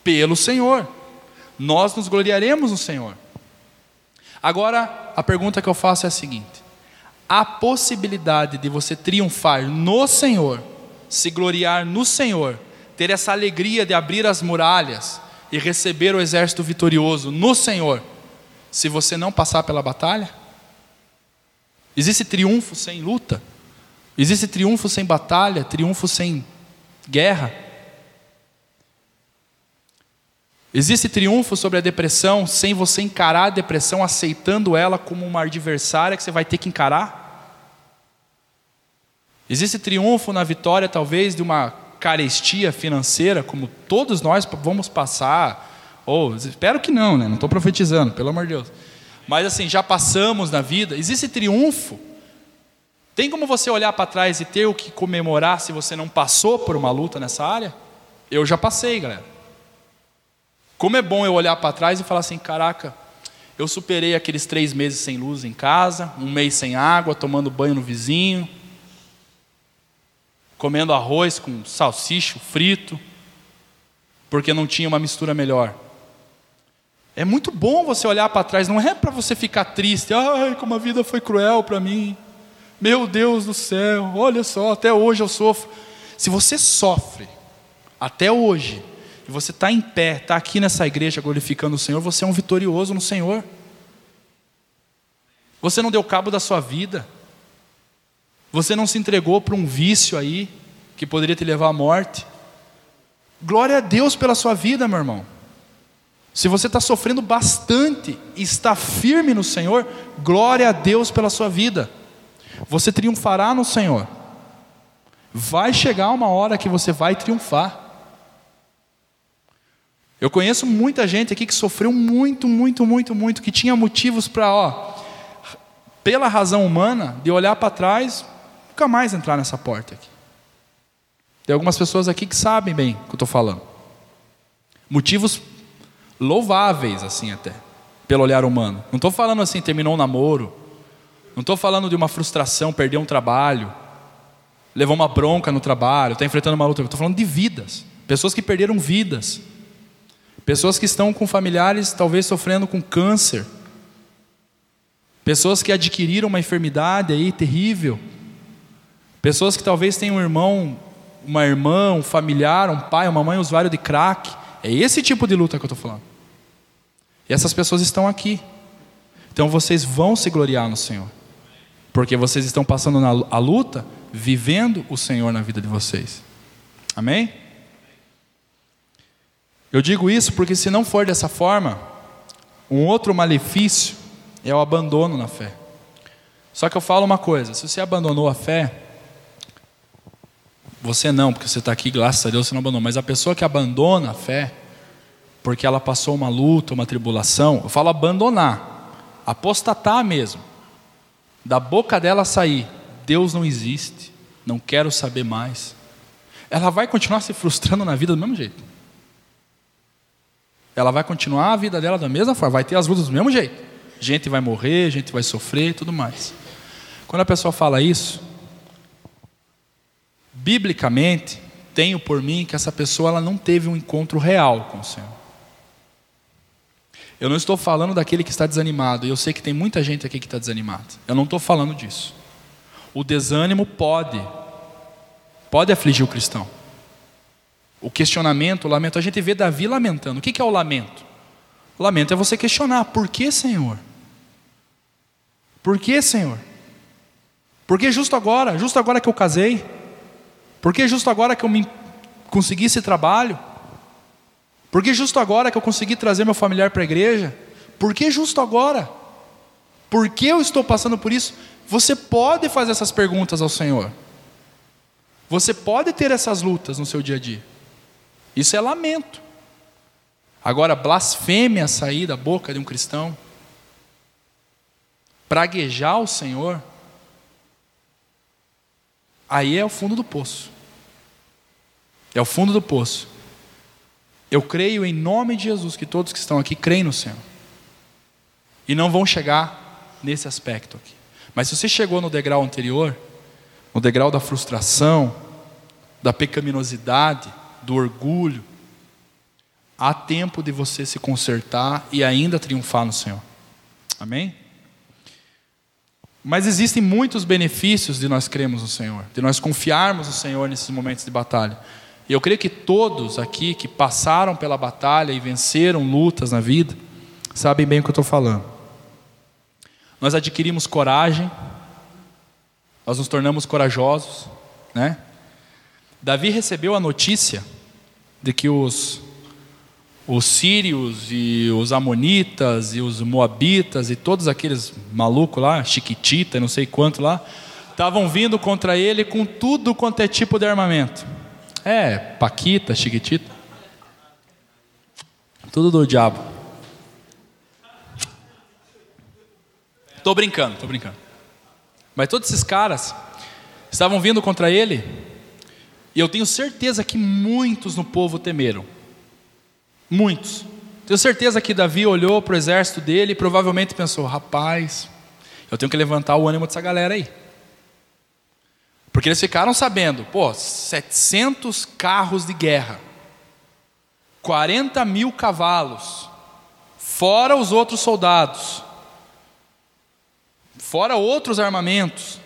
pelo Senhor. Nós nos gloriaremos no Senhor. Agora, a pergunta que eu faço é a seguinte: a possibilidade de você triunfar no Senhor, se gloriar no Senhor, ter essa alegria de abrir as muralhas e receber o exército vitorioso no Senhor, se você não passar pela batalha? Existe triunfo sem luta? Existe triunfo sem batalha? Triunfo sem guerra? Existe triunfo sobre a depressão sem você encarar a depressão aceitando ela como uma adversária que você vai ter que encarar? Existe triunfo na vitória, talvez, de uma carestia financeira, como todos nós vamos passar? Ou espero que não, né? Não estou profetizando, pelo amor de Deus. Mas assim, já passamos na vida. Existe triunfo. Tem como você olhar para trás e ter o que comemorar se você não passou por uma luta nessa área? Eu já passei, galera. Como é bom eu olhar para trás e falar assim: caraca, eu superei aqueles três meses sem luz em casa, um mês sem água, tomando banho no vizinho, comendo arroz com salsicho frito, porque não tinha uma mistura melhor. É muito bom você olhar para trás, não é para você ficar triste, ai, como a vida foi cruel para mim. Meu Deus do céu, olha só, até hoje eu sofro. Se você sofre até hoje, e você está em pé, está aqui nessa igreja glorificando o Senhor, você é um vitorioso no Senhor. Você não deu cabo da sua vida. Você não se entregou para um vício aí que poderia te levar à morte. Glória a Deus pela sua vida, meu irmão. Se você está sofrendo bastante e está firme no Senhor, glória a Deus pela sua vida. Você triunfará no Senhor. Vai chegar uma hora que você vai triunfar. Eu conheço muita gente aqui que sofreu muito, muito, muito, muito, que tinha motivos para, ó, pela razão humana, de olhar para trás, nunca mais entrar nessa porta aqui. Tem algumas pessoas aqui que sabem bem o que eu estou falando. Motivos louváveis, assim até, pelo olhar humano. Não estou falando assim, terminou um namoro. Não estou falando de uma frustração, perdeu um trabalho, levou uma bronca no trabalho, está enfrentando uma luta. Estou falando de vidas. Pessoas que perderam vidas Pessoas que estão com familiares talvez sofrendo com câncer. Pessoas que adquiriram uma enfermidade aí terrível. Pessoas que talvez tenham um irmão, uma irmã, um familiar, um pai, uma mãe usuário de crack. É esse tipo de luta que eu estou falando. E essas pessoas estão aqui. Então vocês vão se gloriar no Senhor. Porque vocês estão passando na, a luta, vivendo o Senhor na vida de vocês. Amém? Eu digo isso porque, se não for dessa forma, um outro malefício é o abandono na fé. Só que eu falo uma coisa: se você abandonou a fé, você não, porque você está aqui, graças a Deus você não abandonou, mas a pessoa que abandona a fé, porque ela passou uma luta, uma tribulação, eu falo abandonar, apostatar mesmo, da boca dela sair: Deus não existe, não quero saber mais. Ela vai continuar se frustrando na vida do mesmo jeito ela vai continuar a vida dela da mesma forma, vai ter as lutas do mesmo jeito. Gente vai morrer, gente vai sofrer tudo mais. Quando a pessoa fala isso, biblicamente, tenho por mim que essa pessoa ela não teve um encontro real com o Senhor. Eu não estou falando daquele que está desanimado, e eu sei que tem muita gente aqui que está desanimada. Eu não estou falando disso. O desânimo pode, pode afligir o cristão. O questionamento, o lamento, a gente vê Davi lamentando. O que é o lamento? O lamento é você questionar: por que, Senhor? Por que, Senhor? Por que justo agora? Justo agora que eu casei? Por que justo agora que eu me consegui esse trabalho? Por que justo agora que eu consegui trazer meu familiar para a igreja? Por que justo agora? Por que eu estou passando por isso? Você pode fazer essas perguntas ao Senhor. Você pode ter essas lutas no seu dia a dia. Isso é lamento. Agora, blasfêmia sair da boca de um cristão, praguejar o Senhor, aí é o fundo do poço. É o fundo do poço. Eu creio em nome de Jesus que todos que estão aqui creem no Senhor. E não vão chegar nesse aspecto aqui. Mas se você chegou no degrau anterior, no degrau da frustração, da pecaminosidade, do orgulho, há tempo de você se consertar e ainda triunfar no Senhor. Amém? Mas existem muitos benefícios de nós cremos no Senhor, de nós confiarmos no Senhor nesses momentos de batalha. E eu creio que todos aqui que passaram pela batalha e venceram lutas na vida, sabem bem o que eu estou falando. Nós adquirimos coragem, nós nos tornamos corajosos, né? Davi recebeu a notícia de que os os sírios e os amonitas e os moabitas e todos aqueles malucos lá, chiquitita, não sei quanto lá, estavam vindo contra ele com tudo quanto é tipo de armamento. É, paquita, chiquitita. Tudo do diabo. Tô brincando, tô brincando. Mas todos esses caras estavam vindo contra ele, e eu tenho certeza que muitos no povo temeram. Muitos. Tenho certeza que Davi olhou para o exército dele e provavelmente pensou: rapaz, eu tenho que levantar o ânimo dessa galera aí. Porque eles ficaram sabendo, pô, 700 carros de guerra, 40 mil cavalos, fora os outros soldados, fora outros armamentos.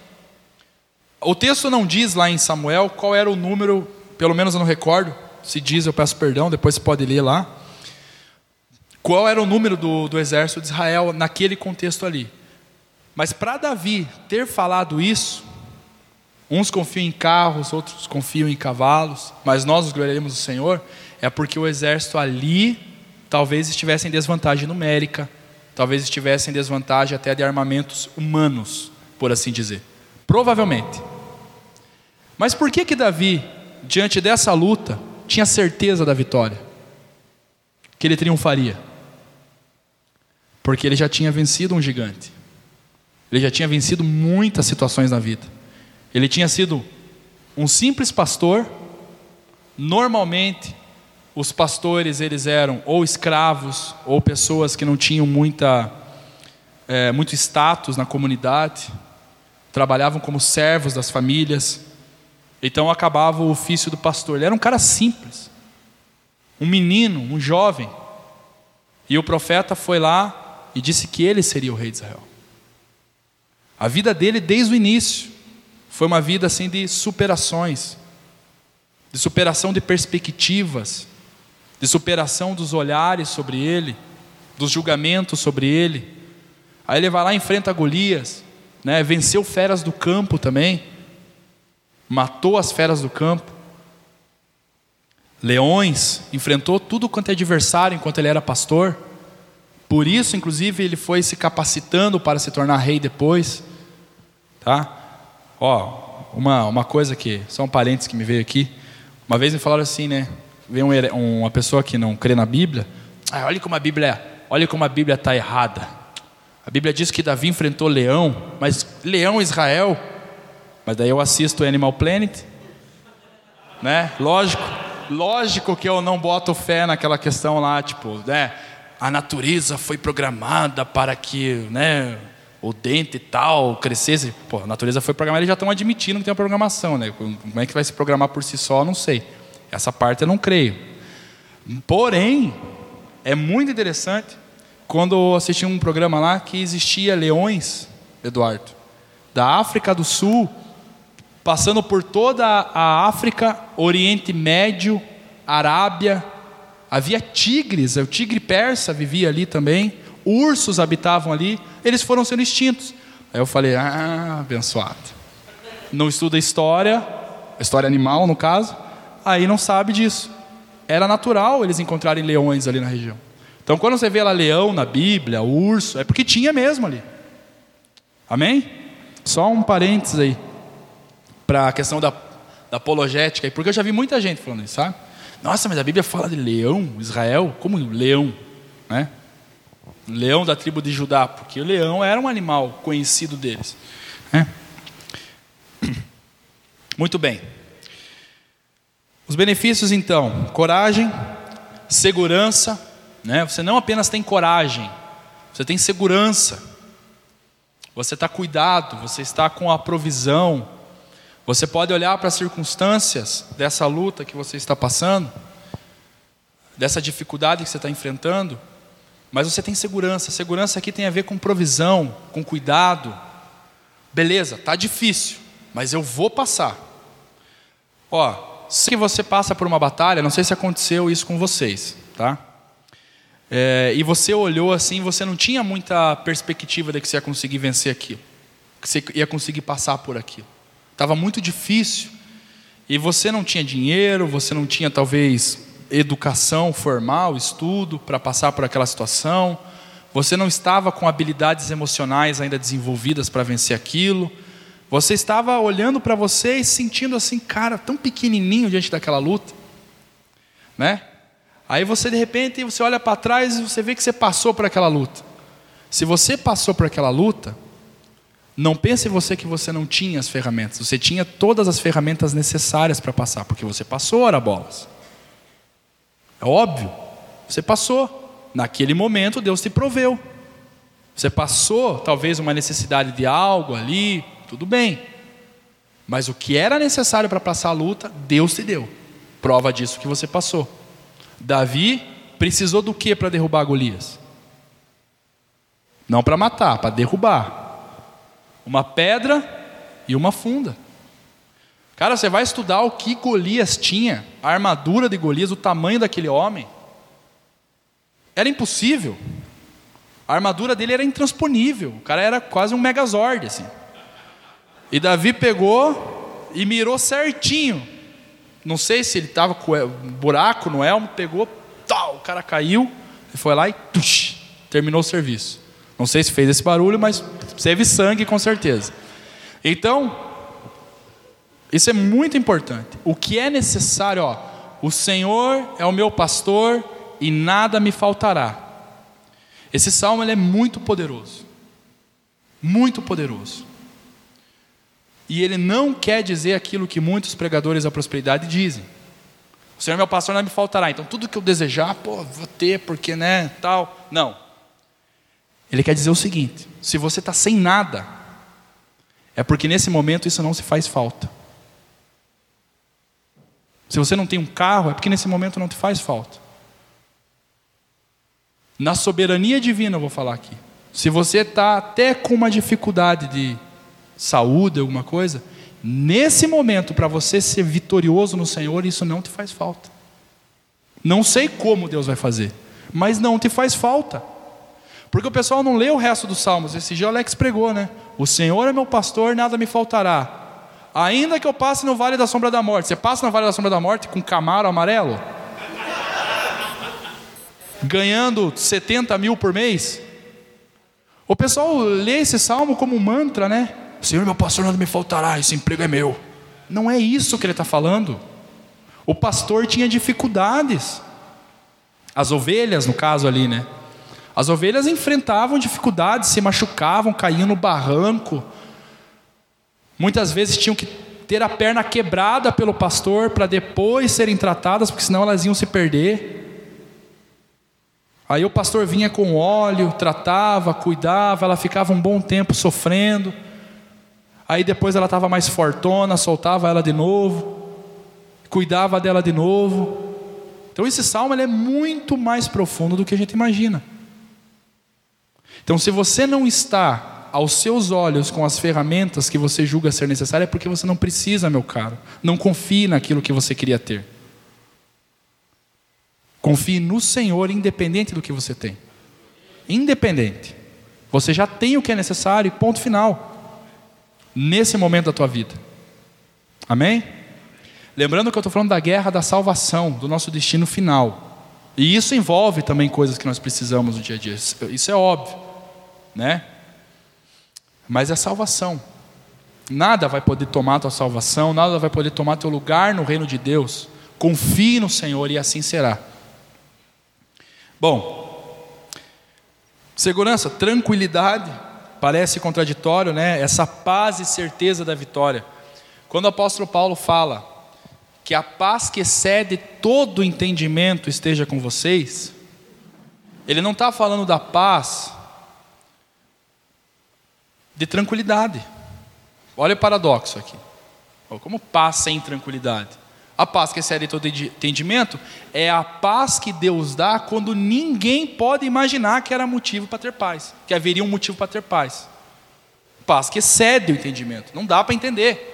O texto não diz lá em Samuel qual era o número, pelo menos eu não recordo, se diz, eu peço perdão, depois você pode ler lá. Qual era o número do, do exército de Israel naquele contexto ali? Mas para Davi ter falado isso, uns confiam em carros, outros confiam em cavalos, mas nós nos gloriaremos do Senhor, é porque o exército ali talvez estivesse em desvantagem numérica, talvez estivesse em desvantagem até de armamentos humanos, por assim dizer. Provavelmente. Mas por que que Davi, diante dessa luta, tinha certeza da vitória, que ele triunfaria. Porque ele já tinha vencido um gigante, ele já tinha vencido muitas situações na vida, ele tinha sido um simples pastor. Normalmente, os pastores eles eram ou escravos ou pessoas que não tinham muita, é, muito status na comunidade, trabalhavam como servos das famílias. Então acabava o ofício do pastor. Ele era um cara simples, um menino, um jovem. E o profeta foi lá e disse que ele seria o rei de Israel. A vida dele, desde o início, foi uma vida assim de superações, de superação de perspectivas, de superação dos olhares sobre ele, dos julgamentos sobre ele. Aí ele vai lá e enfrenta Golias, né? venceu feras do campo também matou as feras do campo, leões, enfrentou tudo quanto é adversário enquanto ele era pastor. Por isso, inclusive, ele foi se capacitando para se tornar rei depois. Tá? Ó, uma, uma coisa que, só um parênteses que me veio aqui. Uma vez me falaram assim, né? Veio um, uma pessoa que não crê na Bíblia. Ah, olha como a Bíblia, olha como a Bíblia está errada. A Bíblia diz que Davi enfrentou leão, mas leão Israel mas daí eu assisto Animal Planet, né? Lógico, lógico que eu não boto fé naquela questão lá, tipo, né? A natureza foi programada para que, né? O dente e tal crescesse. Pô, a natureza foi programada, eles já estão admitindo que tem uma programação, né? Como é que vai se programar por si só, não sei. Essa parte eu não creio. Porém, é muito interessante quando eu assisti um programa lá que existia leões, Eduardo, da África do Sul passando por toda a África, Oriente Médio, Arábia. Havia tigres, o tigre persa vivia ali também, ursos habitavam ali, eles foram sendo extintos. Aí eu falei: ah, abençoado. Não estuda história, história animal no caso, aí não sabe disso. Era natural eles encontrarem leões ali na região. Então, quando você vê lá leão na Bíblia, urso, é porque tinha mesmo ali. Amém? Só um parênteses aí para a questão da, da apologética, porque eu já vi muita gente falando isso, sabe? Nossa, mas a Bíblia fala de leão, Israel, como leão, né? Leão da tribo de Judá, porque o leão era um animal conhecido deles. Né? Muito bem. Os benefícios então, coragem, segurança, né? Você não apenas tem coragem, você tem segurança. Você está cuidado, você está com a provisão, você pode olhar para as circunstâncias dessa luta que você está passando, dessa dificuldade que você está enfrentando, Mas você tem segurança. Segurança aqui tem a ver com provisão, com cuidado. Beleza, tá difícil, mas eu vou passar. Ó, se você passa por uma batalha, não sei se aconteceu isso com vocês, tá? É, e você olhou assim, você não tinha muita perspectiva de que você ia conseguir vencer aquilo, que você ia conseguir passar por aquilo. Estava muito difícil. E você não tinha dinheiro, você não tinha talvez educação formal, estudo para passar por aquela situação. Você não estava com habilidades emocionais ainda desenvolvidas para vencer aquilo. Você estava olhando para você e sentindo assim, cara, tão pequenininho diante daquela luta, né? Aí você de repente você olha para trás e você vê que você passou por aquela luta. Se você passou por aquela luta, não pense você que você não tinha as ferramentas. Você tinha todas as ferramentas necessárias para passar, porque você passou, ora bolas. É óbvio. Você passou. Naquele momento Deus te proveu. Você passou talvez uma necessidade de algo ali, tudo bem. Mas o que era necessário para passar a luta, Deus te deu. Prova disso que você passou. Davi precisou do que para derrubar Golias? Não para matar, para derrubar uma pedra e uma funda. Cara, você vai estudar o que Golias tinha, a armadura de Golias, o tamanho daquele homem. Era impossível. A armadura dele era intransponível. O cara era quase um megazord, assim. E Davi pegou e mirou certinho. Não sei se ele estava com um buraco no elmo, pegou, tal, o cara caiu, e foi lá e tush, terminou o serviço. Não sei se fez esse barulho, mas teve sangue com certeza. Então, isso é muito importante. O que é necessário, ó, o Senhor é o meu pastor e nada me faltará. Esse salmo é muito poderoso. Muito poderoso. E ele não quer dizer aquilo que muitos pregadores da prosperidade dizem. O Senhor é meu pastor não me faltará. Então tudo que eu desejar, pô, vou ter, porque né, tal. Não. Ele quer dizer o seguinte: se você está sem nada, é porque nesse momento isso não se faz falta. Se você não tem um carro, é porque nesse momento não te faz falta. Na soberania divina, eu vou falar aqui. Se você está até com uma dificuldade de saúde, alguma coisa, nesse momento, para você ser vitorioso no Senhor, isso não te faz falta. Não sei como Deus vai fazer, mas não te faz falta. Porque o pessoal não lê o resto dos salmos. Esse dia o Alex pregou, né? O Senhor é meu pastor, nada me faltará. Ainda que eu passe no vale da sombra da morte. Você passa no vale da sombra da morte com camaro amarelo? Ganhando 70 mil por mês? O pessoal lê esse salmo como um mantra, né? Senhor é meu pastor, nada me faltará, esse emprego é meu. Não é isso que ele está falando. O pastor tinha dificuldades. As ovelhas, no caso ali, né? As ovelhas enfrentavam dificuldades, se machucavam, caíam no barranco. Muitas vezes tinham que ter a perna quebrada pelo pastor para depois serem tratadas, porque senão elas iam se perder. Aí o pastor vinha com óleo, tratava, cuidava, ela ficava um bom tempo sofrendo. Aí depois ela estava mais fortona, soltava ela de novo, cuidava dela de novo. Então esse salmo é muito mais profundo do que a gente imagina. Então, se você não está aos seus olhos com as ferramentas que você julga ser necessárias, é porque você não precisa, meu caro. Não confie naquilo que você queria ter. Confie no Senhor, independente do que você tem. Independente. Você já tem o que é necessário, ponto final. Nesse momento da tua vida. Amém? Lembrando que eu estou falando da guerra da salvação, do nosso destino final. E isso envolve também coisas que nós precisamos no dia a dia. Isso é óbvio né? Mas é salvação. Nada vai poder tomar tua salvação, nada vai poder tomar teu lugar no reino de Deus. Confie no Senhor e assim será. Bom, segurança, tranquilidade, parece contraditório, né? Essa paz e certeza da vitória. Quando o apóstolo Paulo fala que a paz que excede todo entendimento esteja com vocês, ele não está falando da paz de tranquilidade. Olha o paradoxo aqui. Como paz sem tranquilidade? A paz que excede todo entendimento é a paz que Deus dá quando ninguém pode imaginar que era motivo para ter paz, que haveria um motivo para ter paz. Paz que excede o entendimento, não dá para entender.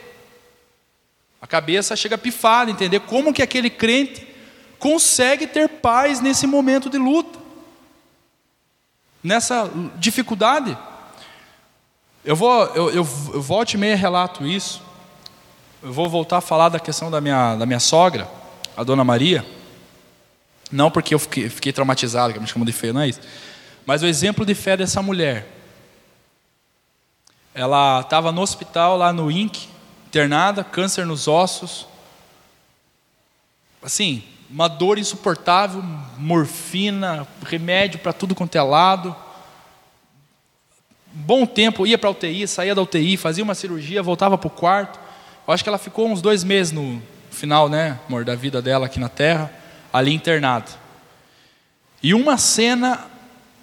A cabeça chega pifada, entender como que aquele crente consegue ter paz nesse momento de luta, nessa dificuldade. Eu vou, eu, eu, eu volte e meia relato isso. Eu vou voltar a falar da questão da minha, da minha sogra, a dona Maria. Não porque eu fiquei, fiquei traumatizado, que me chamam de feio, não é isso. Mas o exemplo de fé dessa mulher. Ela estava no hospital, lá no INC, internada, câncer nos ossos. Assim, uma dor insuportável, morfina, remédio para tudo quanto é lado. Bom tempo, ia para a UTI, saía da UTI, fazia uma cirurgia, voltava para o quarto. Eu acho que ela ficou uns dois meses no final, né, amor, da vida dela aqui na Terra, ali internada. E uma cena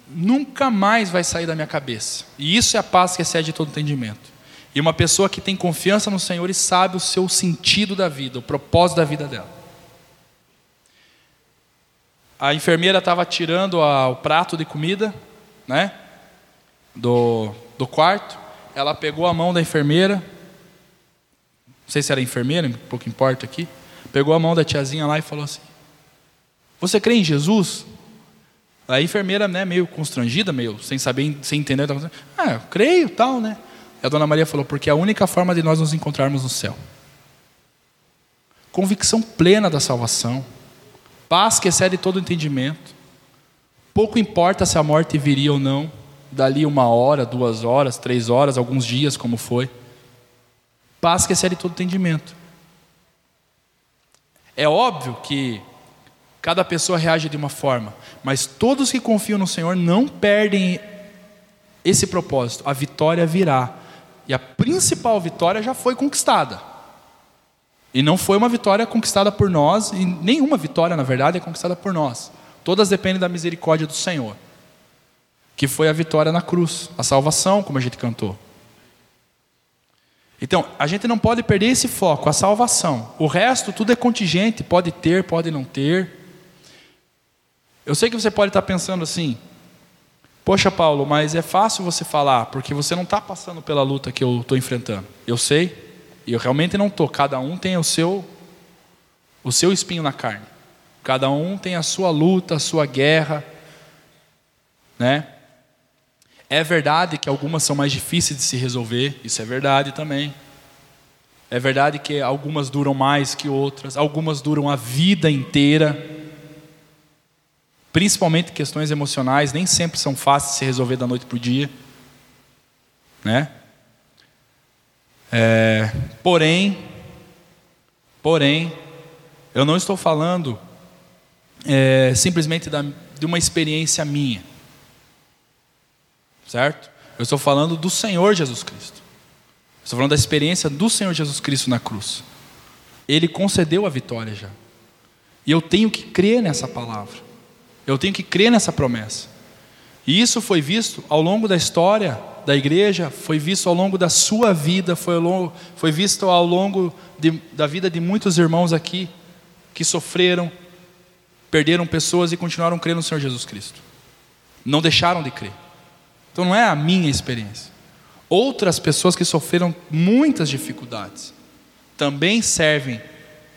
nunca mais vai sair da minha cabeça. E isso é a paz que excede todo entendimento. E uma pessoa que tem confiança no Senhor e sabe o seu sentido da vida, o propósito da vida dela. A enfermeira estava tirando a, o prato de comida, né, do, do quarto. Ela pegou a mão da enfermeira, não sei se era enfermeira, pouco importa aqui, pegou a mão da tiazinha lá e falou assim: Você crê em Jesus? A enfermeira, né, meio constrangida, meio sem saber, sem entender, assim, ah, eu creio, tal, né? E a dona Maria falou: Porque é a única forma de nós nos encontrarmos no céu. Convicção plena da salvação, paz que excede todo entendimento. Pouco importa se a morte viria ou não, dali uma hora, duas horas, três horas, alguns dias, como foi. Paz que excede todo entendimento. É óbvio que cada pessoa reage de uma forma, mas todos que confiam no Senhor não perdem esse propósito. A vitória virá. E a principal vitória já foi conquistada. E não foi uma vitória conquistada por nós, e nenhuma vitória, na verdade, é conquistada por nós. Todas dependem da misericórdia do Senhor. Que foi a vitória na cruz, a salvação, como a gente cantou. Então, a gente não pode perder esse foco, a salvação. O resto, tudo é contingente, pode ter, pode não ter. Eu sei que você pode estar pensando assim: Poxa, Paulo, mas é fácil você falar, porque você não está passando pela luta que eu estou enfrentando. Eu sei, e eu realmente não estou. Cada um tem o seu, o seu espinho na carne. Cada um tem a sua luta, a sua guerra, né? É verdade que algumas são mais difíceis de se resolver, isso é verdade também. É verdade que algumas duram mais que outras, algumas duram a vida inteira. Principalmente questões emocionais, nem sempre são fáceis de se resolver da noite para o dia. Né? É, porém, porém, eu não estou falando é, simplesmente da, de uma experiência minha certo? Eu estou falando do Senhor Jesus Cristo. Estou falando da experiência do Senhor Jesus Cristo na cruz. Ele concedeu a vitória já. E eu tenho que crer nessa palavra. Eu tenho que crer nessa promessa. E isso foi visto ao longo da história da igreja, foi visto ao longo da sua vida, foi, longo, foi visto ao longo de, da vida de muitos irmãos aqui que sofreram, perderam pessoas e continuaram crendo no Senhor Jesus Cristo. Não deixaram de crer. Então não é a minha experiência. Outras pessoas que sofreram muitas dificuldades também servem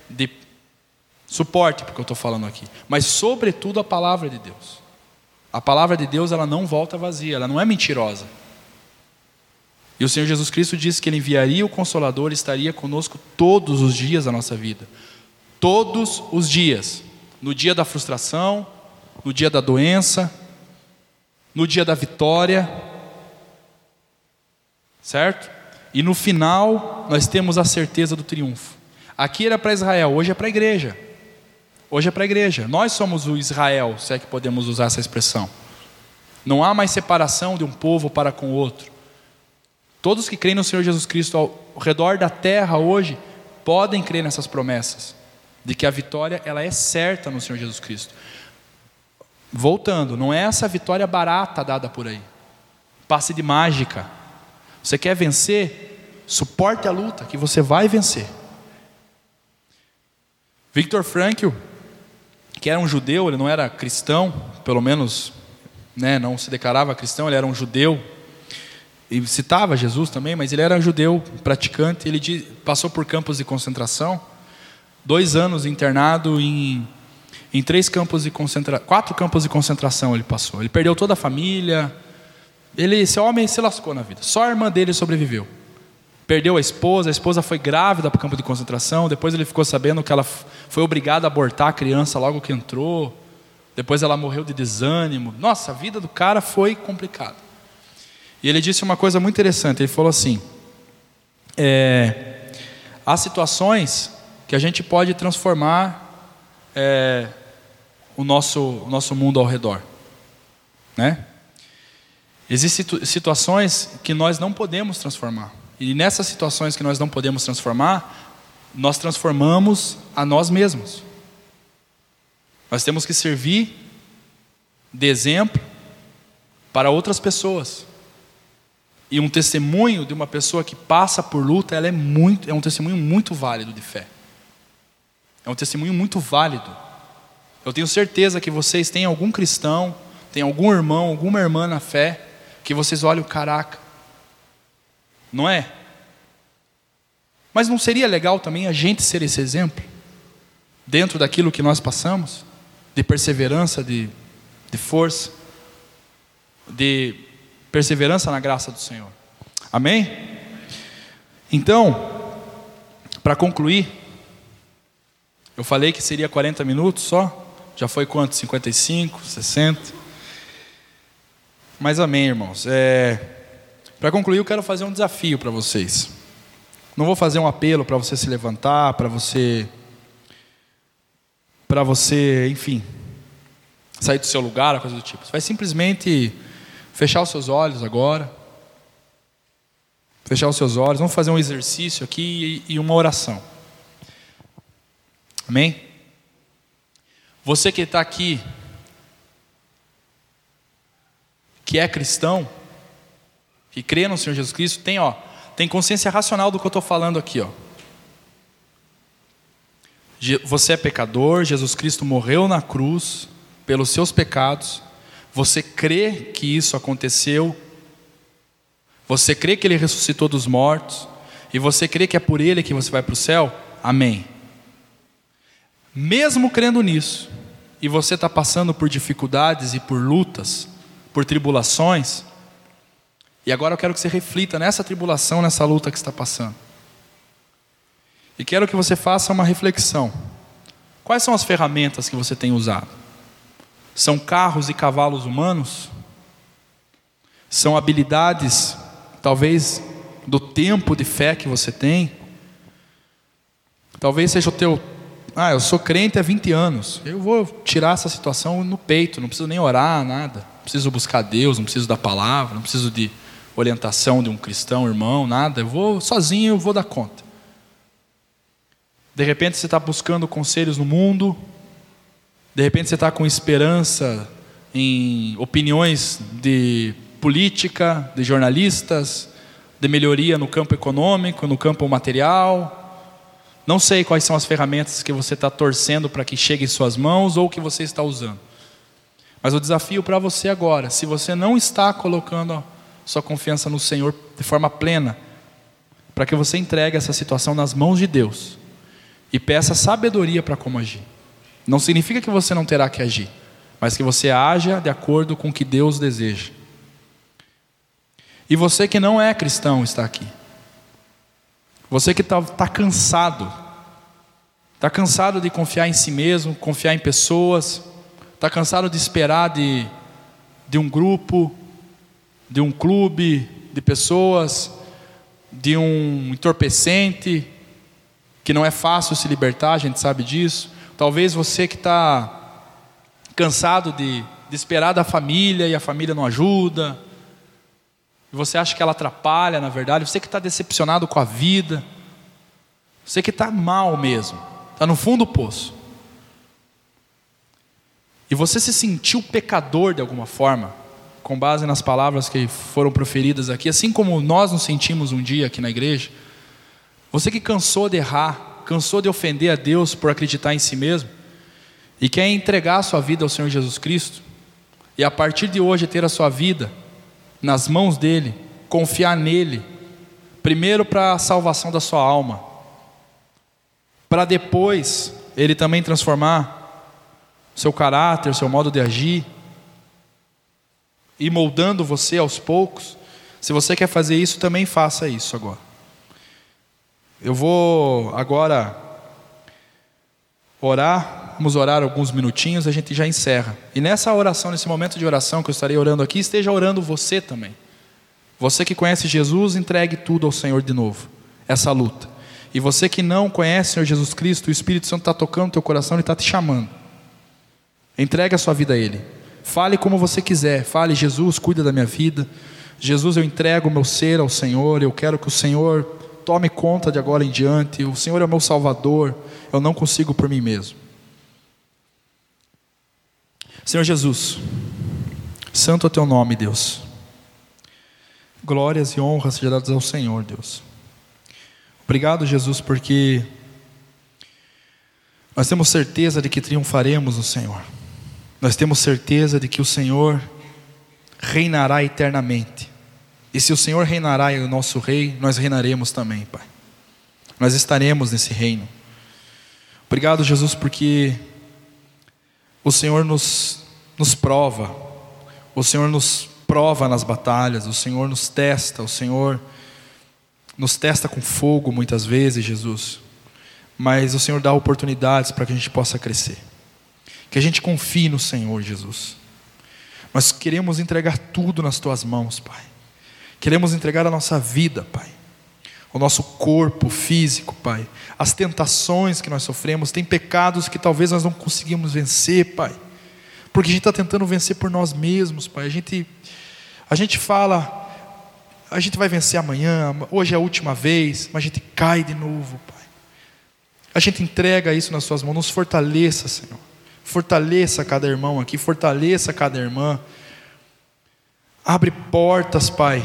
de suporte porque eu estou falando aqui, mas sobretudo a palavra de Deus. A palavra de Deus ela não volta vazia, ela não é mentirosa. E o Senhor Jesus Cristo disse que Ele enviaria o Consolador e estaria conosco todos os dias da nossa vida. Todos os dias. No dia da frustração, no dia da doença, no dia da vitória, certo? E no final nós temos a certeza do triunfo. Aqui era para Israel, hoje é para a igreja. Hoje é para a igreja. Nós somos o Israel, se é que podemos usar essa expressão. Não há mais separação de um povo para com o outro. Todos que creem no Senhor Jesus Cristo ao redor da terra hoje podem crer nessas promessas de que a vitória ela é certa no Senhor Jesus Cristo. Voltando, não é essa vitória barata dada por aí. Passe de mágica. Você quer vencer? Suporte a luta, que você vai vencer. Victor Frankl, que era um judeu, ele não era cristão, pelo menos né, não se declarava cristão, ele era um judeu, e citava Jesus também, mas ele era judeu praticante, ele passou por campos de concentração, dois anos internado em, em três campos de concentração, quatro campos de concentração ele passou, ele perdeu toda a família, ele, esse homem se lascou na vida, só a irmã dele sobreviveu, perdeu a esposa, a esposa foi grávida para o campo de concentração, depois ele ficou sabendo que ela foi obrigada a abortar a criança logo que entrou, depois ela morreu de desânimo. Nossa, a vida do cara foi complicada. E ele disse uma coisa muito interessante. Ele falou assim: é, há situações que a gente pode transformar é, o, nosso, o nosso mundo ao redor, né? Existem situações que nós não podemos transformar. E nessas situações que nós não podemos transformar, nós transformamos a nós mesmos. Nós temos que servir de exemplo para outras pessoas. E um testemunho de uma pessoa que passa por luta, ela é muito, é um testemunho muito válido de fé. É um testemunho muito válido. Eu tenho certeza que vocês têm algum cristão, tem algum irmão, alguma irmã na fé, que vocês olham, caraca, não é? Mas não seria legal também a gente ser esse exemplo? Dentro daquilo que nós passamos? De perseverança, de, de força, de perseverança na graça do Senhor. Amém? Então, para concluir, eu falei que seria 40 minutos só, já foi quanto? 55, 60? Mas amém, irmãos. É, para concluir, eu quero fazer um desafio para vocês. Não vou fazer um apelo para você se levantar, para você para você, enfim, sair do seu lugar, coisa do tipo. Você vai simplesmente fechar os seus olhos agora. Fechar os seus olhos. Vamos fazer um exercício aqui e uma oração. Amém? Você que está aqui, que é cristão, que crê no Senhor Jesus Cristo, tem, ó, tem consciência racional do que eu estou falando aqui. Ó. Você é pecador, Jesus Cristo morreu na cruz pelos seus pecados, você crê que isso aconteceu, você crê que Ele ressuscitou dos mortos, e você crê que é por Ele que você vai para o céu? Amém. Mesmo crendo nisso, e você está passando por dificuldades e por lutas, por tribulações, e agora eu quero que você reflita nessa tribulação, nessa luta que está passando. E quero que você faça uma reflexão. Quais são as ferramentas que você tem usado? São carros e cavalos humanos? São habilidades, talvez, do tempo de fé que você tem? Talvez seja o teu. Ah, eu sou crente há 20 anos. Eu vou tirar essa situação no peito, não preciso nem orar, nada. Não preciso buscar Deus, não preciso da palavra, não preciso de orientação de um cristão, irmão, nada. Eu vou sozinho, eu vou dar conta. De repente você está buscando conselhos no mundo, de repente você está com esperança em opiniões de política, de jornalistas, de melhoria no campo econômico, no campo material. Não sei quais são as ferramentas que você está torcendo para que chegue em suas mãos ou que você está usando. Mas o desafio para você agora, se você não está colocando sua confiança no Senhor de forma plena, para que você entregue essa situação nas mãos de Deus e peça sabedoria para como agir. Não significa que você não terá que agir, mas que você haja de acordo com o que Deus deseja. E você que não é cristão está aqui. Você que está tá cansado, está cansado de confiar em si mesmo, confiar em pessoas, está cansado de esperar de, de um grupo, de um clube de pessoas, de um entorpecente, que não é fácil se libertar, a gente sabe disso. Talvez você que está cansado de, de esperar da família e a família não ajuda, e você acha que ela atrapalha, na verdade, você que está decepcionado com a vida, você que está mal mesmo, está no fundo do poço, e você se sentiu pecador de alguma forma, com base nas palavras que foram proferidas aqui, assim como nós nos sentimos um dia aqui na igreja, você que cansou de errar, cansou de ofender a Deus por acreditar em si mesmo e quer entregar a sua vida ao Senhor Jesus Cristo e a partir de hoje ter a sua vida nas mãos dele, confiar nele, primeiro para a salvação da sua alma, para depois ele também transformar seu caráter, seu modo de agir, e moldando você aos poucos. Se você quer fazer isso, também faça isso agora. Eu vou agora orar, vamos orar alguns minutinhos, a gente já encerra. E nessa oração, nesse momento de oração que eu estarei orando aqui, esteja orando você também. Você que conhece Jesus, entregue tudo ao Senhor de novo, essa luta. E você que não conhece o Senhor Jesus Cristo, o Espírito Santo está tocando no teu coração e está te chamando. Entregue a sua vida a Ele. Fale como você quiser. Fale, Jesus, cuida da minha vida. Jesus, eu entrego o meu ser ao Senhor. Eu quero que o Senhor tome conta de agora em diante. O Senhor é o meu Salvador. Eu não consigo por mim mesmo. Senhor Jesus, santo é teu nome, Deus. Glórias e honras sejam dadas ao Senhor, Deus. Obrigado, Jesus, porque nós temos certeza de que triunfaremos no Senhor. Nós temos certeza de que o Senhor reinará eternamente. E se o Senhor reinará e o nosso rei, nós reinaremos também, Pai. Nós estaremos nesse reino. Obrigado, Jesus, porque o Senhor nos, nos prova, o Senhor nos prova nas batalhas, o Senhor nos testa, o Senhor nos testa com fogo muitas vezes, Jesus. Mas o Senhor dá oportunidades para que a gente possa crescer. Que a gente confie no Senhor Jesus. Nós queremos entregar tudo nas tuas mãos, Pai. Queremos entregar a nossa vida, Pai. O nosso corpo físico, Pai. As tentações que nós sofremos. Tem pecados que talvez nós não conseguimos vencer, Pai. Porque a gente está tentando vencer por nós mesmos, Pai. A gente, a gente fala, a gente vai vencer amanhã, hoje é a última vez, mas a gente cai de novo, Pai. A gente entrega isso nas Suas mãos. Nos fortaleça, Senhor. Fortaleça cada irmão aqui, fortaleça cada irmã. Abre portas, Pai,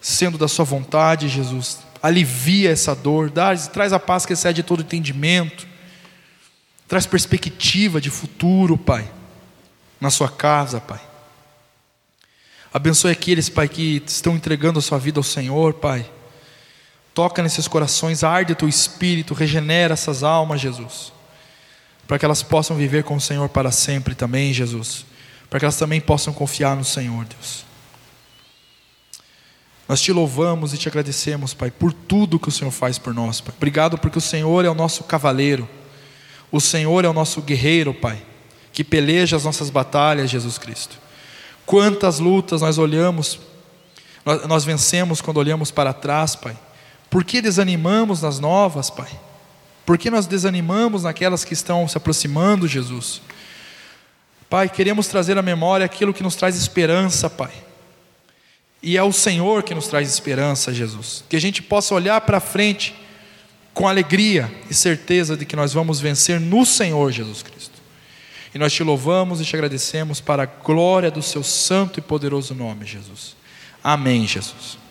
sendo da Sua vontade, Jesus. Alivia essa dor, traz a paz que excede todo entendimento. Traz perspectiva de futuro, Pai, na sua casa, Pai. Abençoe aqueles, Pai, que estão entregando a sua vida ao Senhor, Pai. Toca nesses corações, arde o teu espírito, regenera essas almas, Jesus para que elas possam viver com o Senhor para sempre também, Jesus, para que elas também possam confiar no Senhor, Deus. Nós te louvamos e te agradecemos, Pai, por tudo que o Senhor faz por nós, Pai. Obrigado porque o Senhor é o nosso cavaleiro, o Senhor é o nosso guerreiro, Pai, que peleja as nossas batalhas, Jesus Cristo. Quantas lutas nós olhamos, nós, vencemos quando olhamos para trás, Pai. Por que desanimamos nas novas, Pai? Por que nós desanimamos naquelas que estão se aproximando, Jesus? Pai, queremos trazer à memória aquilo que nos traz esperança, Pai. E é o Senhor que nos traz esperança, Jesus. Que a gente possa olhar para frente com alegria e certeza de que nós vamos vencer no Senhor Jesus Cristo. E nós te louvamos e te agradecemos para a glória do seu santo e poderoso nome, Jesus. Amém, Jesus.